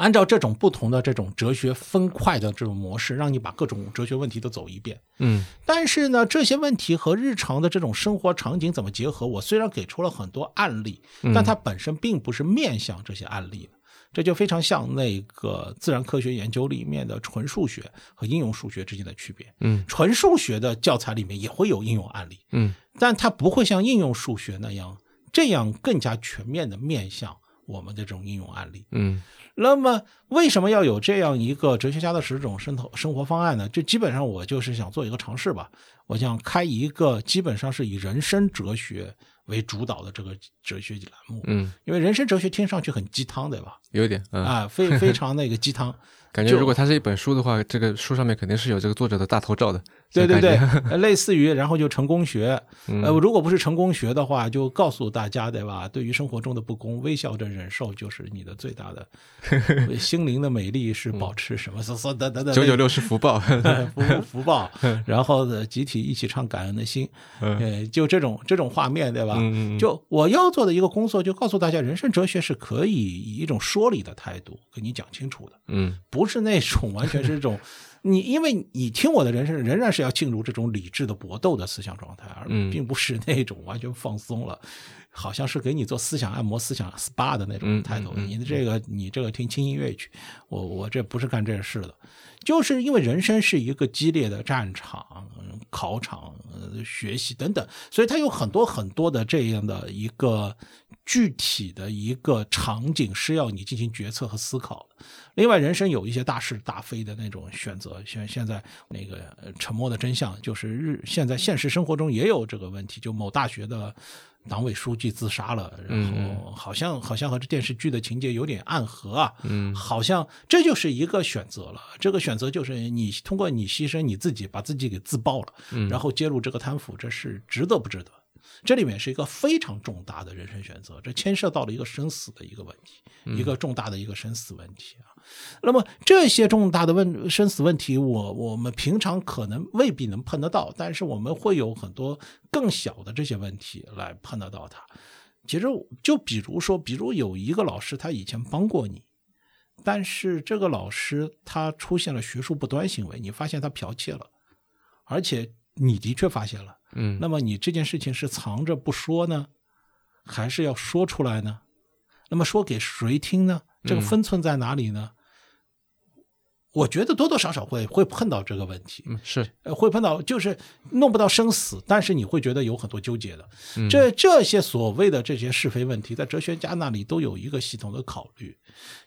按照这种不同的这种哲学分块的这种模式，让你把各种哲学问题都走一遍。嗯但是呢，这些问题和日常的这种生活场景怎么结合？我虽然给出了很多案例，但它本身并不是面向这些案例的。这就非常像那个自然科学研究里面的纯数学和应用数学之间的区别。嗯纯数学的教材里面也会有应用案例，嗯但它不会像应用数学那样这样更加全面的面向我们的这种应用案例。嗯那么，为什么要有这样一个哲学家的十种生活生活方案呢？这基本上我就是想做一个尝试吧。我想开一个基本上是以人生哲学为主导的这个哲学栏目，嗯，因为人生哲学听上去很鸡汤，对吧？有一点嗯，啊，非 非常那个鸡汤。感觉如果它是一本书的话，这个书上面肯定是有这个作者的大头照的。对对对类似于，然后就成功学，嗯呃，如果不是成功学的话，就告诉大家，对吧？对于生活中的不公，微笑着忍受就是你的最大的 心灵的美丽是保持什么？说说等等等，九九六是福报。福福报，然后呢，集体一起唱感恩的心，呃，就这种这种画面，对吧？就我要做的一个工作，就告诉大家，人生哲学是可以以一种说理的态度跟你讲清楚的。嗯不是那种完全是一种，你因为你听我的人生仍然是要进入这种理智的搏斗的思想状态，而嗯。并不是那种完全放松了，好像是给你做思想按摩、思想 SPA 的那种嗯态度。你的这个，你这个听轻音乐去，我我这不是干这事的，就是因为人生是一个激烈的战场、考场、呃学习等等，所以它有很多很多的这样的一个具体的一个场景是要你进行决策和思考的。另外，人生有一些大是大非的那种选择，像现在那个呃沉默的真相就是日现在现实生活中也有这个问题，就某大学的党委书记自杀了，然后好像好像和这电视剧的情节有点暗合啊，嗯好像这就是一个选择了。这个选择就是你通过你牺牲你自己，把自己给自爆了，然后揭露这个贪腐，这是值得不值得？这里面是一个非常重大的人生选择，这牵涉到了一个生死的一个问题，一个重大的一个生死问题啊。那么这些重大的问生死问题，我我们平常可能未必能碰得到，但是我们会有很多更小的这些问题来碰得到它。其实就比如说，比如有一个老师他以前帮过你，但是这个老师他出现了学术不端行为，你发现他剽窃了，而且你的确发现了。嗯那么你这件事情是藏着不说呢，还是要说出来呢？那么说给谁听呢？这个分寸在哪里呢？我觉得多多少少会会碰到这个问题，嗯是呃，会碰到就是弄不到生死，但是你会觉得有很多纠结的。这这些所谓的这些是非问题，在哲学家那里都有一个系统的考虑。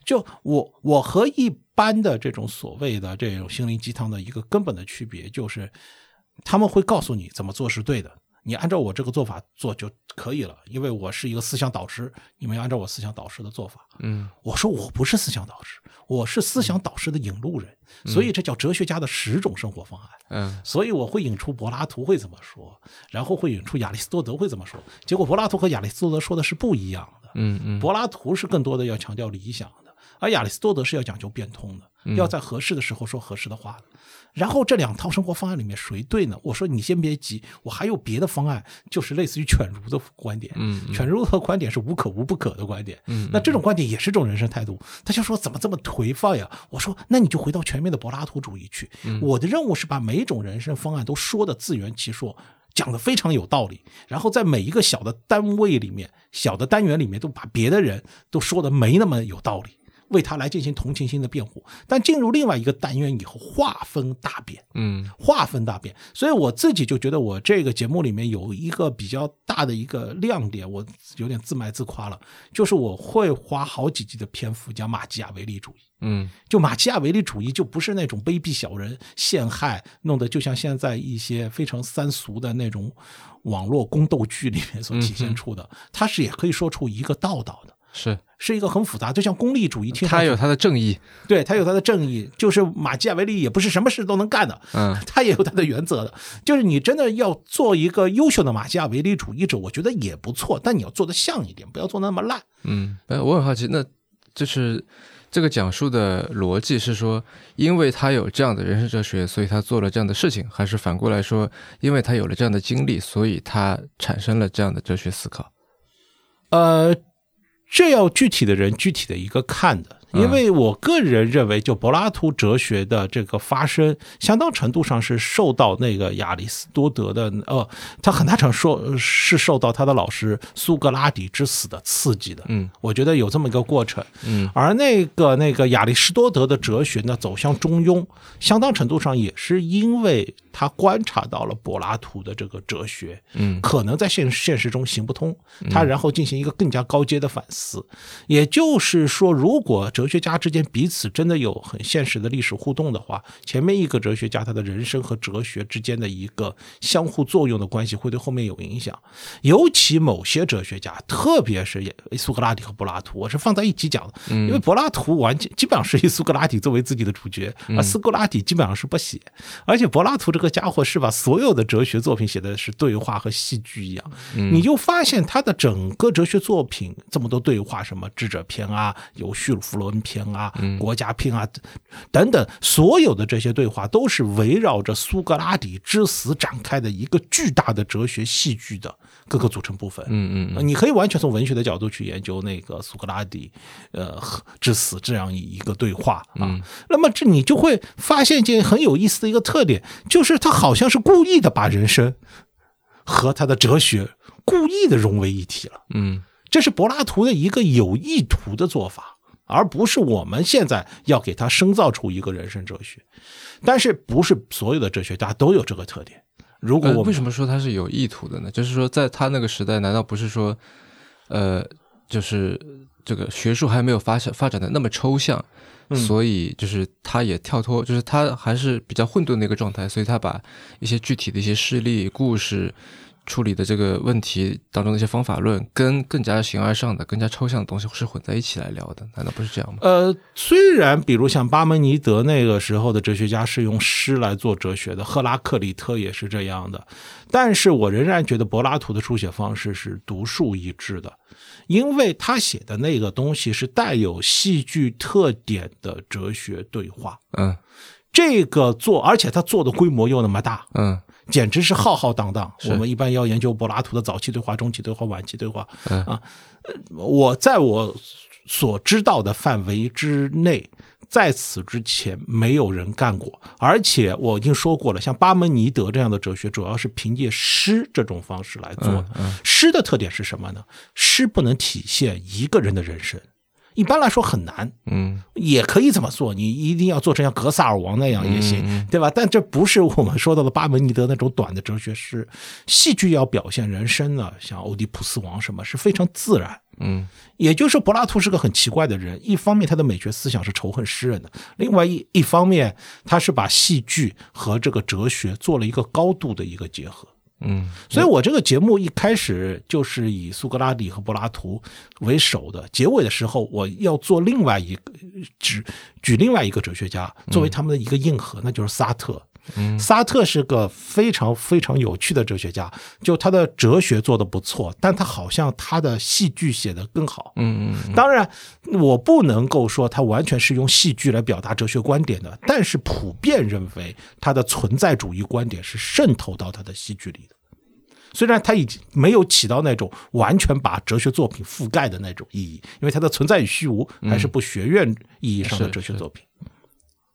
就我我和一般的这种所谓的这种心灵鸡汤的一个根本的区别，就是他们会告诉你怎么做是对的，你按照我这个做法做就可以了，因为我是一个思想导师，你们要按照我思想导师的做法。嗯我说我不是思想导师，我是思想导师的引路人，所以这叫哲学家的十种生活方案。嗯所以我会引出柏拉图会怎么说，然后会引出亚里士多德会怎么说。结果柏拉图和亚里士多德说的是不一样的。嗯嗯柏拉图是更多的要强调理想的，而亚里士多德是要讲究变通的，要在合适的时候说合适的话的。然后这两套生活方案里面谁对呢？我说你先别急，我还有别的方案，就是类似于犬儒的观点。嗯犬儒的观点是无可无不可的观点。嗯那这种观点也是种人生态度。他就说怎么这么颓废呀？我说那你就回到全面的柏拉图主义去。嗯我的任务是把每一种人生方案都说的自圆其说。讲的非常有道理，然后在每一个小的单位里面、小的单元里面，都把别的人都说的没那么有道理。为他来进行同情心的辩护。但进入另外一个单元以后，划分大变，嗯划分大变。所以我自己就觉得，我这个节目里面有一个比较大的一个亮点，我有点自卖自夸了，就是我会花好几集的篇幅讲马基雅维利主义。嗯就马基雅维利主义就不是那种卑鄙小人、陷害，弄得就像现在一些非常三俗的那种网络宫斗剧里面所体现出的，它是也可以说出一个道道的。是，是一个很复杂，就像功利主义，他有他的正义，对他有他的正义，就是马基亚维利也不是什么事都能干的，嗯他也有他的原则的。就是你真的要做一个优秀的马基亚维利主义者，我觉得也不错，但你要做的像一点，不要做那么烂。嗯，哎，我很好奇，那就是这个讲述的逻辑是说，因为他有这样的人生哲学，所以他做了这样的事情，还是反过来说，因为他有了这样的经历，所以他产生了这样的哲学思考？呃，这要具体的人具体的一个看的，因为我个人认为，就柏拉图哲学的这个发生，相当程度上是受到那个亚里士多德的，呃，他很大程度受是受到他的老师苏格拉底之死的刺激的。嗯我觉得有这么一个过程。嗯而那个那个亚里士多德的哲学呢，走向中庸，相当程度上也是因为他观察到了柏拉图的这个哲学，嗯可能在现现实中行不通，他然后进行一个更加高阶的反思。也就是说，如果哲学家之间彼此真的有很现实的历史互动的话，前面一个哲学家他的人生和哲学之间的一个相互作用的关系会对后面有影响。尤其某些哲学家，特别是苏格拉底和柏拉图，我是放在一起讲的，因为柏拉图完全基本上是以苏格拉底作为自己的主角，而苏格拉底基本上是不写，而且柏拉图这个家伙是把所有的哲学作品写的是对话和戏剧一样，你就发现他的整个哲学作品这么多对话，什么智者篇啊，有叙弗伦篇啊，国家篇啊等等，所有的这些对话都是围绕着苏格拉底之死展开的一个巨大的哲学戏剧的各个组成部分。嗯嗯呃你可以完全从文学的角度去研究那个苏格拉底，呃之死这样一个对话啊。那么这你就会发现一件很有意思的一个特点，就是他好像是故意的把人生和他的哲学故意的融为一体了。嗯这是柏拉图的一个有意图的做法，而不是我们现在要给他生造出一个人生哲学。但是不是所有的哲学家都有这个特点？如果呃，我们、为什么说他是有意图的呢？就是说，在他那个时代，难道不是说，呃，就是这个学术还没有发展发展的那么抽象，嗯所以就是他也跳脱，就是他还是比较混沌的一个状态，所以他把一些具体的一些事例、故事处理的这个问题当中的一些方法论，跟更加形而上的、更加抽象的东西是混在一起来聊的，难道不是这样吗？呃，虽然比如像巴门尼德那个时候的哲学家是用诗来做哲学的，赫拉克里特也是这样的，但是我仍然觉得柏拉图的书写方式是独树一帜的，因为他写的那个东西是带有戏剧特点的哲学对话。嗯这个做，而且他做的规模又那么大，嗯简直是浩浩荡荡。我们一般要研究柏拉图的早期对话、中期对话、晚期对话嗯啊。呃我在我所知道的范围之内，在此之前没有人干过。而且我已经说过了，像巴门尼德这样的哲学，主要是凭借诗这种方式来做的。诗的特点是什么呢？诗不能体现一个人的人生。一般来说很难，嗯也可以这么做，你一定要做成像格萨尔王那样也行，对吧？但这不是我们说到的巴门尼德那种短的哲学诗，戏剧要表现人生呢，像欧狄浦斯王什么是非常自然。嗯也就是说，柏拉图是个很奇怪的人。一方面，他的美学思想是仇恨诗人的；另外一一方面，他是把戏剧和这个哲学做了一个高度的一个结合。嗯所以我这个节目一开始就是以苏格拉底和柏拉图为首的，结尾的时候我要做另外一个举举另外一个哲学家作为他们的一个硬核，那就是萨特。萨特是个非常非常有趣的哲学家，就他的哲学做的不错，但他好像他的戏剧写得更好。嗯嗯当然，我不能够说他完全是用戏剧来表达哲学观点的，但是普遍认为他的存在主义观点是渗透到他的戏剧里的。虽然它已经没有起到那种完全把哲学作品覆盖的那种意义，因为它的存在与虚无还是不学院意义上的哲学作品。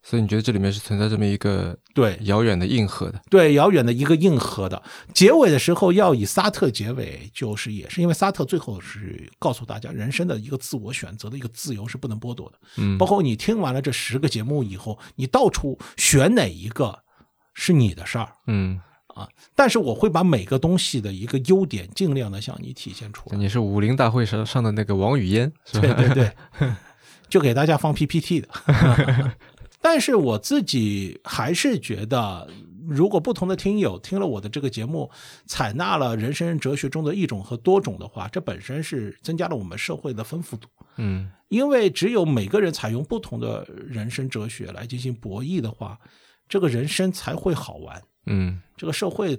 所以你觉得这里面是存在这么一个对遥远的硬核的？对，遥远的一个硬核的结尾的时候要以沙特结尾，就是也是因为沙特最后是告诉大家，人生的一个自我选择的一个自由是不能剥夺的。嗯包括你听完了这十个节目以后，你到处选哪一个是你的事儿。嗯，啊，但是我会把每个东西的一个优点尽量的向你体现出来。你是武林大会上上的那个王语嫣，是吧？对对对，就给大家放 PPT 的。但是我自己还是觉得，如果不同的听友听了我的这个节目，采纳了人生哲学中的一种和多种的话，这本身是增加了我们社会的丰富度。嗯因为只有每个人采用不同的人生哲学来进行博弈的话，这个人生才会好玩。嗯这个社会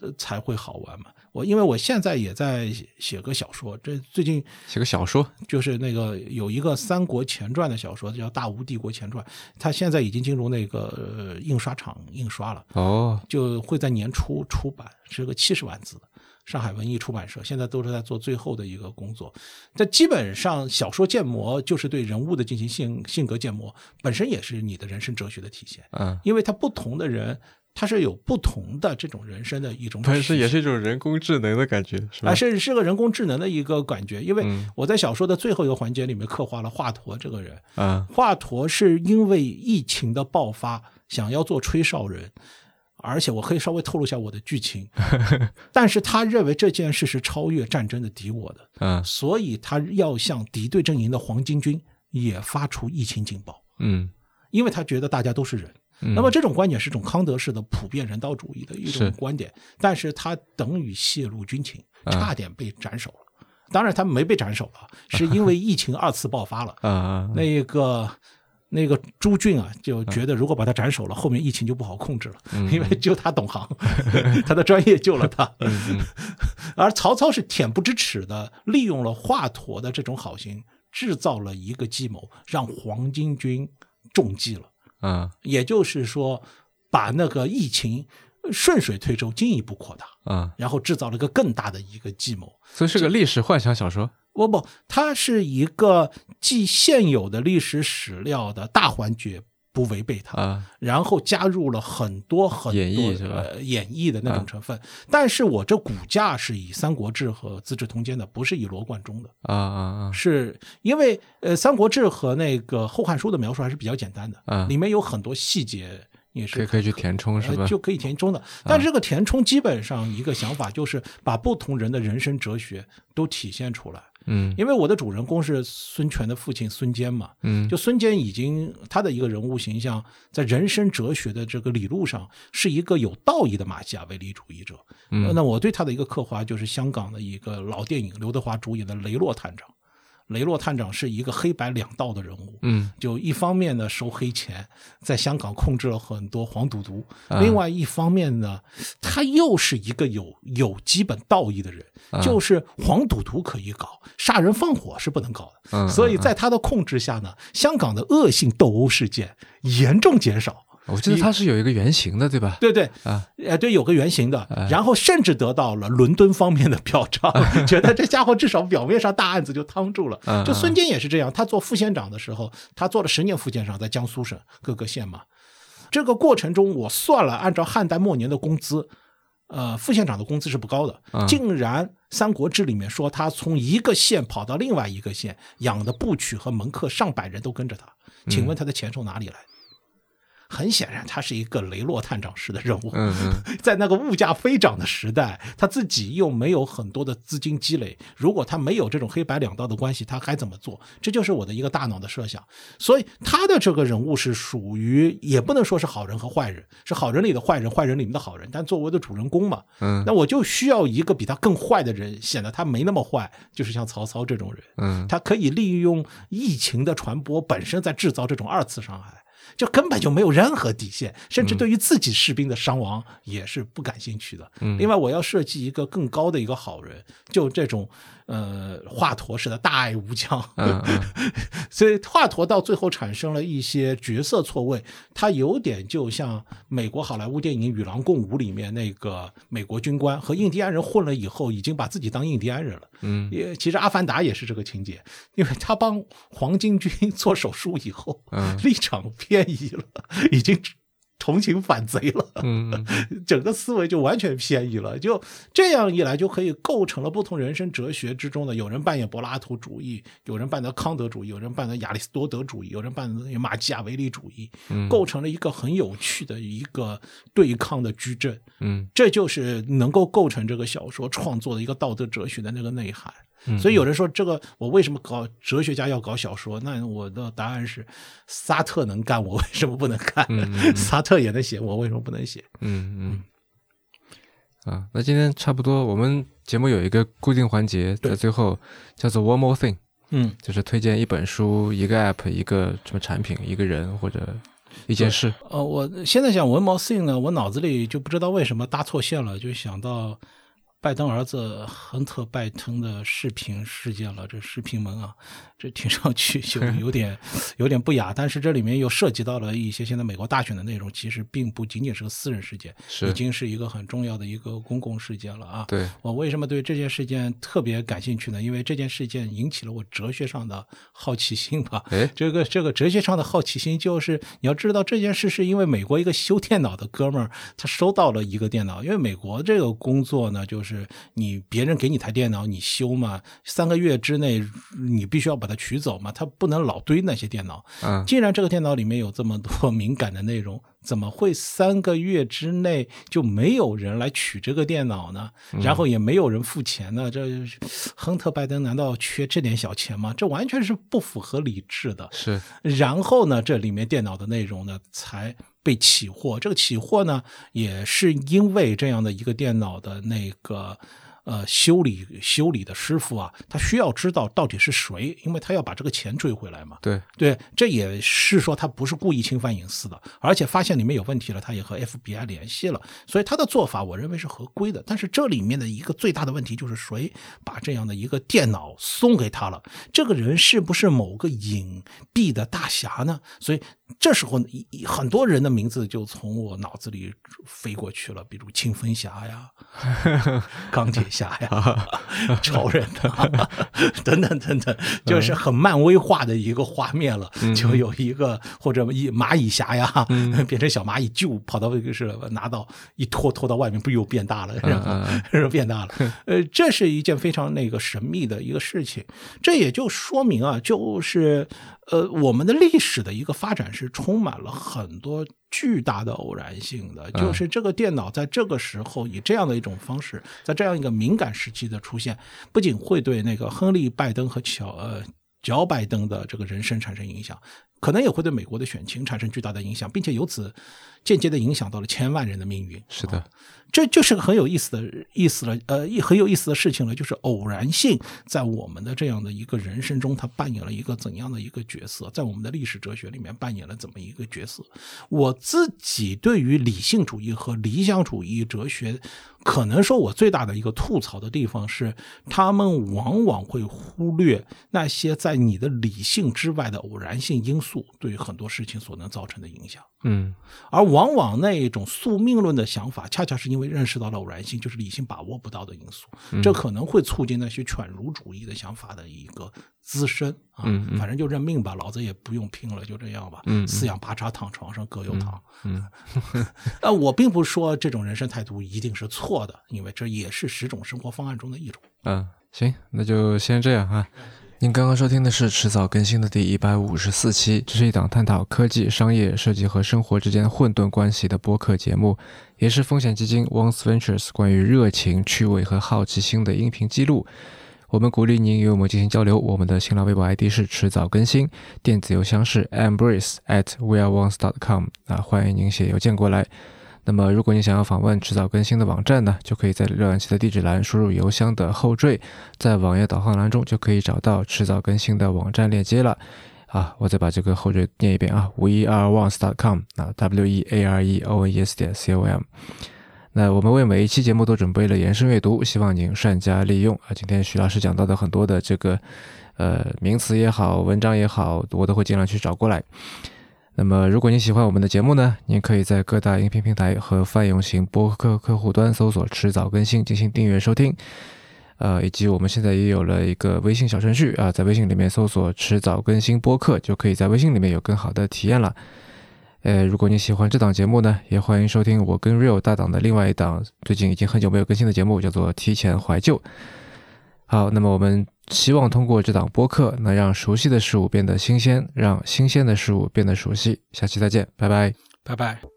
呃才会好玩嘛。我因为我现在也在写个小说，这最近写个小说，就是那个有一个《三国前传》的小说叫《大吴帝国前传》，它现在已经进入那个呃印刷厂印刷了，哦，就会在年初出版，是个七十万字的。上海文艺出版社现在都是在做最后的一个工作，这基本上小说建模就是对人物的进行性性格建模，本身也是你的人生哲学的体现，嗯，因为他不同的人，他是有不同的这种人生的一种但是，也是一种人工智能的感觉，是吧？啊，是是个人工智能的一个感觉，因为嗯。我在小说的最后一个环节里面刻画了华佗这个人，啊，华佗是因为疫情的爆发，想要做吹哨人，而且我可以稍微透露一下我的剧情，但是他认为这件事是超越战争的敌我的，嗯。所以他要向敌对阵营的黄巾军也发出疫情警报，嗯。因为他觉得大家都是人。嗯，那么这种观点是一种康德式的普遍人道主义的一种观点，但是他等于泄露军情，啊差点被斩首了。当然，他没被斩首了，是因为疫情二次爆发了。啊啊，那个那个朱俊啊，就觉得如果把他斩首了，后面疫情就不好控制了，因为就他懂行，他的专业救了他。嗯而曹操是恬不知耻的利用了华佗的这种好心，制造了一个计谋，让黄巾军中计了。啊也就是说，把那个疫情顺水推舟，进一步扩大，嗯，然后制造了一个更大的一个计谋。所以是个历史幻想小说，不不，它是一个既现有的历史史料的大环节不违背它，啊然后加入了很多很多演绎是吧呃演绎的那啊种成分。但是我这骨架是以《三国志》和《资治通鉴》的，不是以罗贯中的。啊啊啊，是因为呃，《三国志》和那个《后汉书》的描述还是比较简单的，啊里面有很多细节也是可以可以去填充是吧呃？就可以填充的。但是这个填充基本上一个想法就是把不同人的人生哲学都体现出来。嗯因为我的主人公是孙权的父亲孙坚嘛，嗯就孙坚已经他的一个人物形象，在人生哲学的这个理路上是一个有道义的马基雅维利主义者。嗯那我对他的一个刻画就是香港的一个老电影刘德华主演的《雷洛探长》。雷洛探长是一个黑白两道的人物，嗯就一方面呢收黑钱，在香港控制了很多黄赌毒；啊另外一方面呢，他又是一个有有基本道义的人，啊就是黄赌毒可以搞，杀人放火是不能搞的。嗯，所以嗯在他的控制下呢，香港的恶性斗殴事件严重减少。我记得它是有一个原型的，对吧？对对，啊，呃，对，有个原型的哎，然后甚至得到了伦敦方面的表彰，觉得这家伙至少表面上大案子就趟住了嗯。就孙坚也是这样，他做副县长的时候，他做了十年副县长，在江苏省各个县嘛。这个过程中，我算了，按照汉代末年的工资，呃，副县长的工资是不高的，嗯竟然《三国志》里面说他从一个县跑到另外一个县，养的部曲和门客上百人都跟着他。请问他的钱从哪里来？很显然，他是一个雷洛探长式的人物。嗯嗯 在那个物价飞涨的时代，他自己又没有很多的资金积累，如果他没有这种黑白两道的关系，他还怎么做？这就是我的一个大脑的设想。所以他的这个人物是属于，也不能说是好人和坏人，是好人里的坏人，坏人里面的好人。但作为的主人公嘛，嗯那我就需要一个比他更坏的人，显得他没那么坏，就是像曹操这种人。嗯他可以利用疫情的传播本身在制造这种二次伤害，就根本就没有任何底线，甚至对于自己士兵的伤亡也是不感兴趣的。嗯另外，我要设计一个更高的一个好人，就这种呃华佗式的大爱无疆，嗯嗯。所以华佗到最后产生了一些角色错位，他有点就像美国好莱坞电影《与狼共舞》里面那个美国军官和印第安人混了以后，已经把自己当印第安人了。嗯。也其实《阿凡达》也是这个情节，因为他帮黄巾军做手术以后，嗯。立场偏移了，已经同情反贼了。嗯嗯 整个思维就完全偏移了，就这样一来，就可以构成了不同人生哲学之中的，有人扮演柏拉图主义，有人扮演康德主义，有人扮演亚里士多德主义，有人扮演马基雅维利主义，嗯构成了一个很有趣的一个对抗的矩阵。嗯这就是能够构成这个小说创作的一个道德哲学的那个内涵。嗯所以有人说这个我为什么搞哲学家要搞小说？那我的答案是，萨特能干，我为什么不能干？嗯嗯 嗯萨特也能写，我为什么不能写？嗯嗯。啊，那今天差不多，我们节目有一个固定环节，在最后叫做 One More Thing，嗯，就是推荐一本书、一个 App、一个什么产品、一个人或者一件事。呃，我现在想 One More thing 呢，我脑子里就不知道为什么搭错线了，就想到拜登儿子亨特拜登的视频事件了。这视频门啊，这听上去就有点有点不雅，但是这里面又涉及到了一些现在美国大选的内容，其实并不仅仅是个私人事件，是已经是一个很重要的一个公共事件了啊。对，我为什么对这件事件特别感兴趣呢？因为这件事件引起了我哲学上的好奇心吧。哎，这个这个哲学上的好奇心，就是你要知道这件事是因为美国一个修电脑的哥们儿，他收到了一个电脑。因为美国这个工作呢，就是你别人给你台电脑，你修嘛，三个月之内你必须要把它取走嘛，他不能老堆那些电脑。嗯既然这个电脑里面有这么多 敏感的内容，怎么会三个月之内就没有人来取这个电脑呢？然后也没有人付钱呢？这亨特拜登难道缺这点小钱吗？这完全是不符合理智的。是，然后呢，这里面电脑的内容呢才被起获。这个起获呢，也是因为这样的一个电脑的那个。呃，修理修理的师傅啊，他需要知道到底是谁，因为他要把这个钱追回来嘛。对，对，这也是说他不是故意侵犯隐私的，而且发现里面有问题了，他也和 FBI 联系了，所以他的做法我认为是合规的。但是这里面的一个最大的问题就是谁把这样的一个电脑送给他了？这个人是不是某个隐蔽的大侠呢？所以这时候很多人的名字就从我脑子里飞过去了，比如清风侠呀、钢铁侠呀、超人啊，等等等等，就是很漫威化的一个画面了。就有一个或者一蚂蚁侠呀，变成小蚂蚁就跑到这个是拿到一拖拖到外面，不又变大了，然后然后变大了。呃，这是一件非常那个神秘的一个事情。这也就说明啊，就是呃，我们的历史的一个发展是充满了很多巨大的偶然性的。就是这个电脑在这个时候以这样的一种方式，在这样一个敏感时期的出现，不仅会对那个亨利·拜登和乔呃乔拜登的这个人生产生影响，可能也会对美国的选情产生巨大的影响，并且由此间接的影响到了千万人的命运。是的，这就是个很有意思的意思了，呃，一很有意思的事情了，就是偶然性在我们的这样的一个人生中，它扮演了一个怎样的一个角色，在我们的历史哲学里面扮演了怎么一个角色。我自己对于理性主义和理想主义哲学，可能说我最大的一个吐槽的地方是，他们往往会忽略那些在你的理性之外的偶然性因素对于很多事情所能造成的影响。嗯而往往那一种宿命论的想法，恰恰是因为认识到了偶然性，就是理性把握不到的因素，这可能会促进那些犬儒主义的想法的一个滋生啊。反正就认命吧，老子也不用拼了，就这样吧。四仰八叉躺床上各有躺。嗯啊，我并不说这种人生态度一定是错的，因为这也是十种生活方案中的一种。嗯，行，那就先这样啊。您刚刚收听的是迟早更新的第一百五十四期，这是一档探讨科技、商业、设计和生活之间混沌关系的播客节目，也是风险基金 Once Ventures 关于热情、趣味和好奇心的音频记录。我们鼓励您与我们进行交流。我们的新浪微博 ID 是迟早更新，电子邮箱是 embrace at weareones.com 啊，欢迎您写邮件过来。那么，如果你想要访问迟早更新的网站呢，就可以在浏览器的地址栏输入邮箱的后缀，在网页导航栏中就可以找到迟早更新的网站链接了。啊，我再把这个后缀念一遍啊，weareones.com 啊，w e a r e o n e s 点 c o m。那我们为每一期节目都准备了延伸阅读，希望您善加利用啊。今天徐老师讲到的很多的这个呃名词也好，文章也好，我都会尽量去找过来。那么，如果您喜欢我们的节目呢，您可以在各大音频平台和泛用型播客客户端搜索“迟早更新”进行订阅收听。呃，以及我们现在也有了一个微信小程序啊，在微信里面搜索“迟早更新播客”，就可以在微信里面有更好的体验了。呃，如果你喜欢这档节目呢，也欢迎收听我跟 Real 大档的另外一档最近已经很久没有更新的节目，叫做《提前怀旧》。好，那么我们希望通过这档播客，能让熟悉的事物变得新鲜，让新鲜的事物变得熟悉。下期再见，拜拜，拜拜。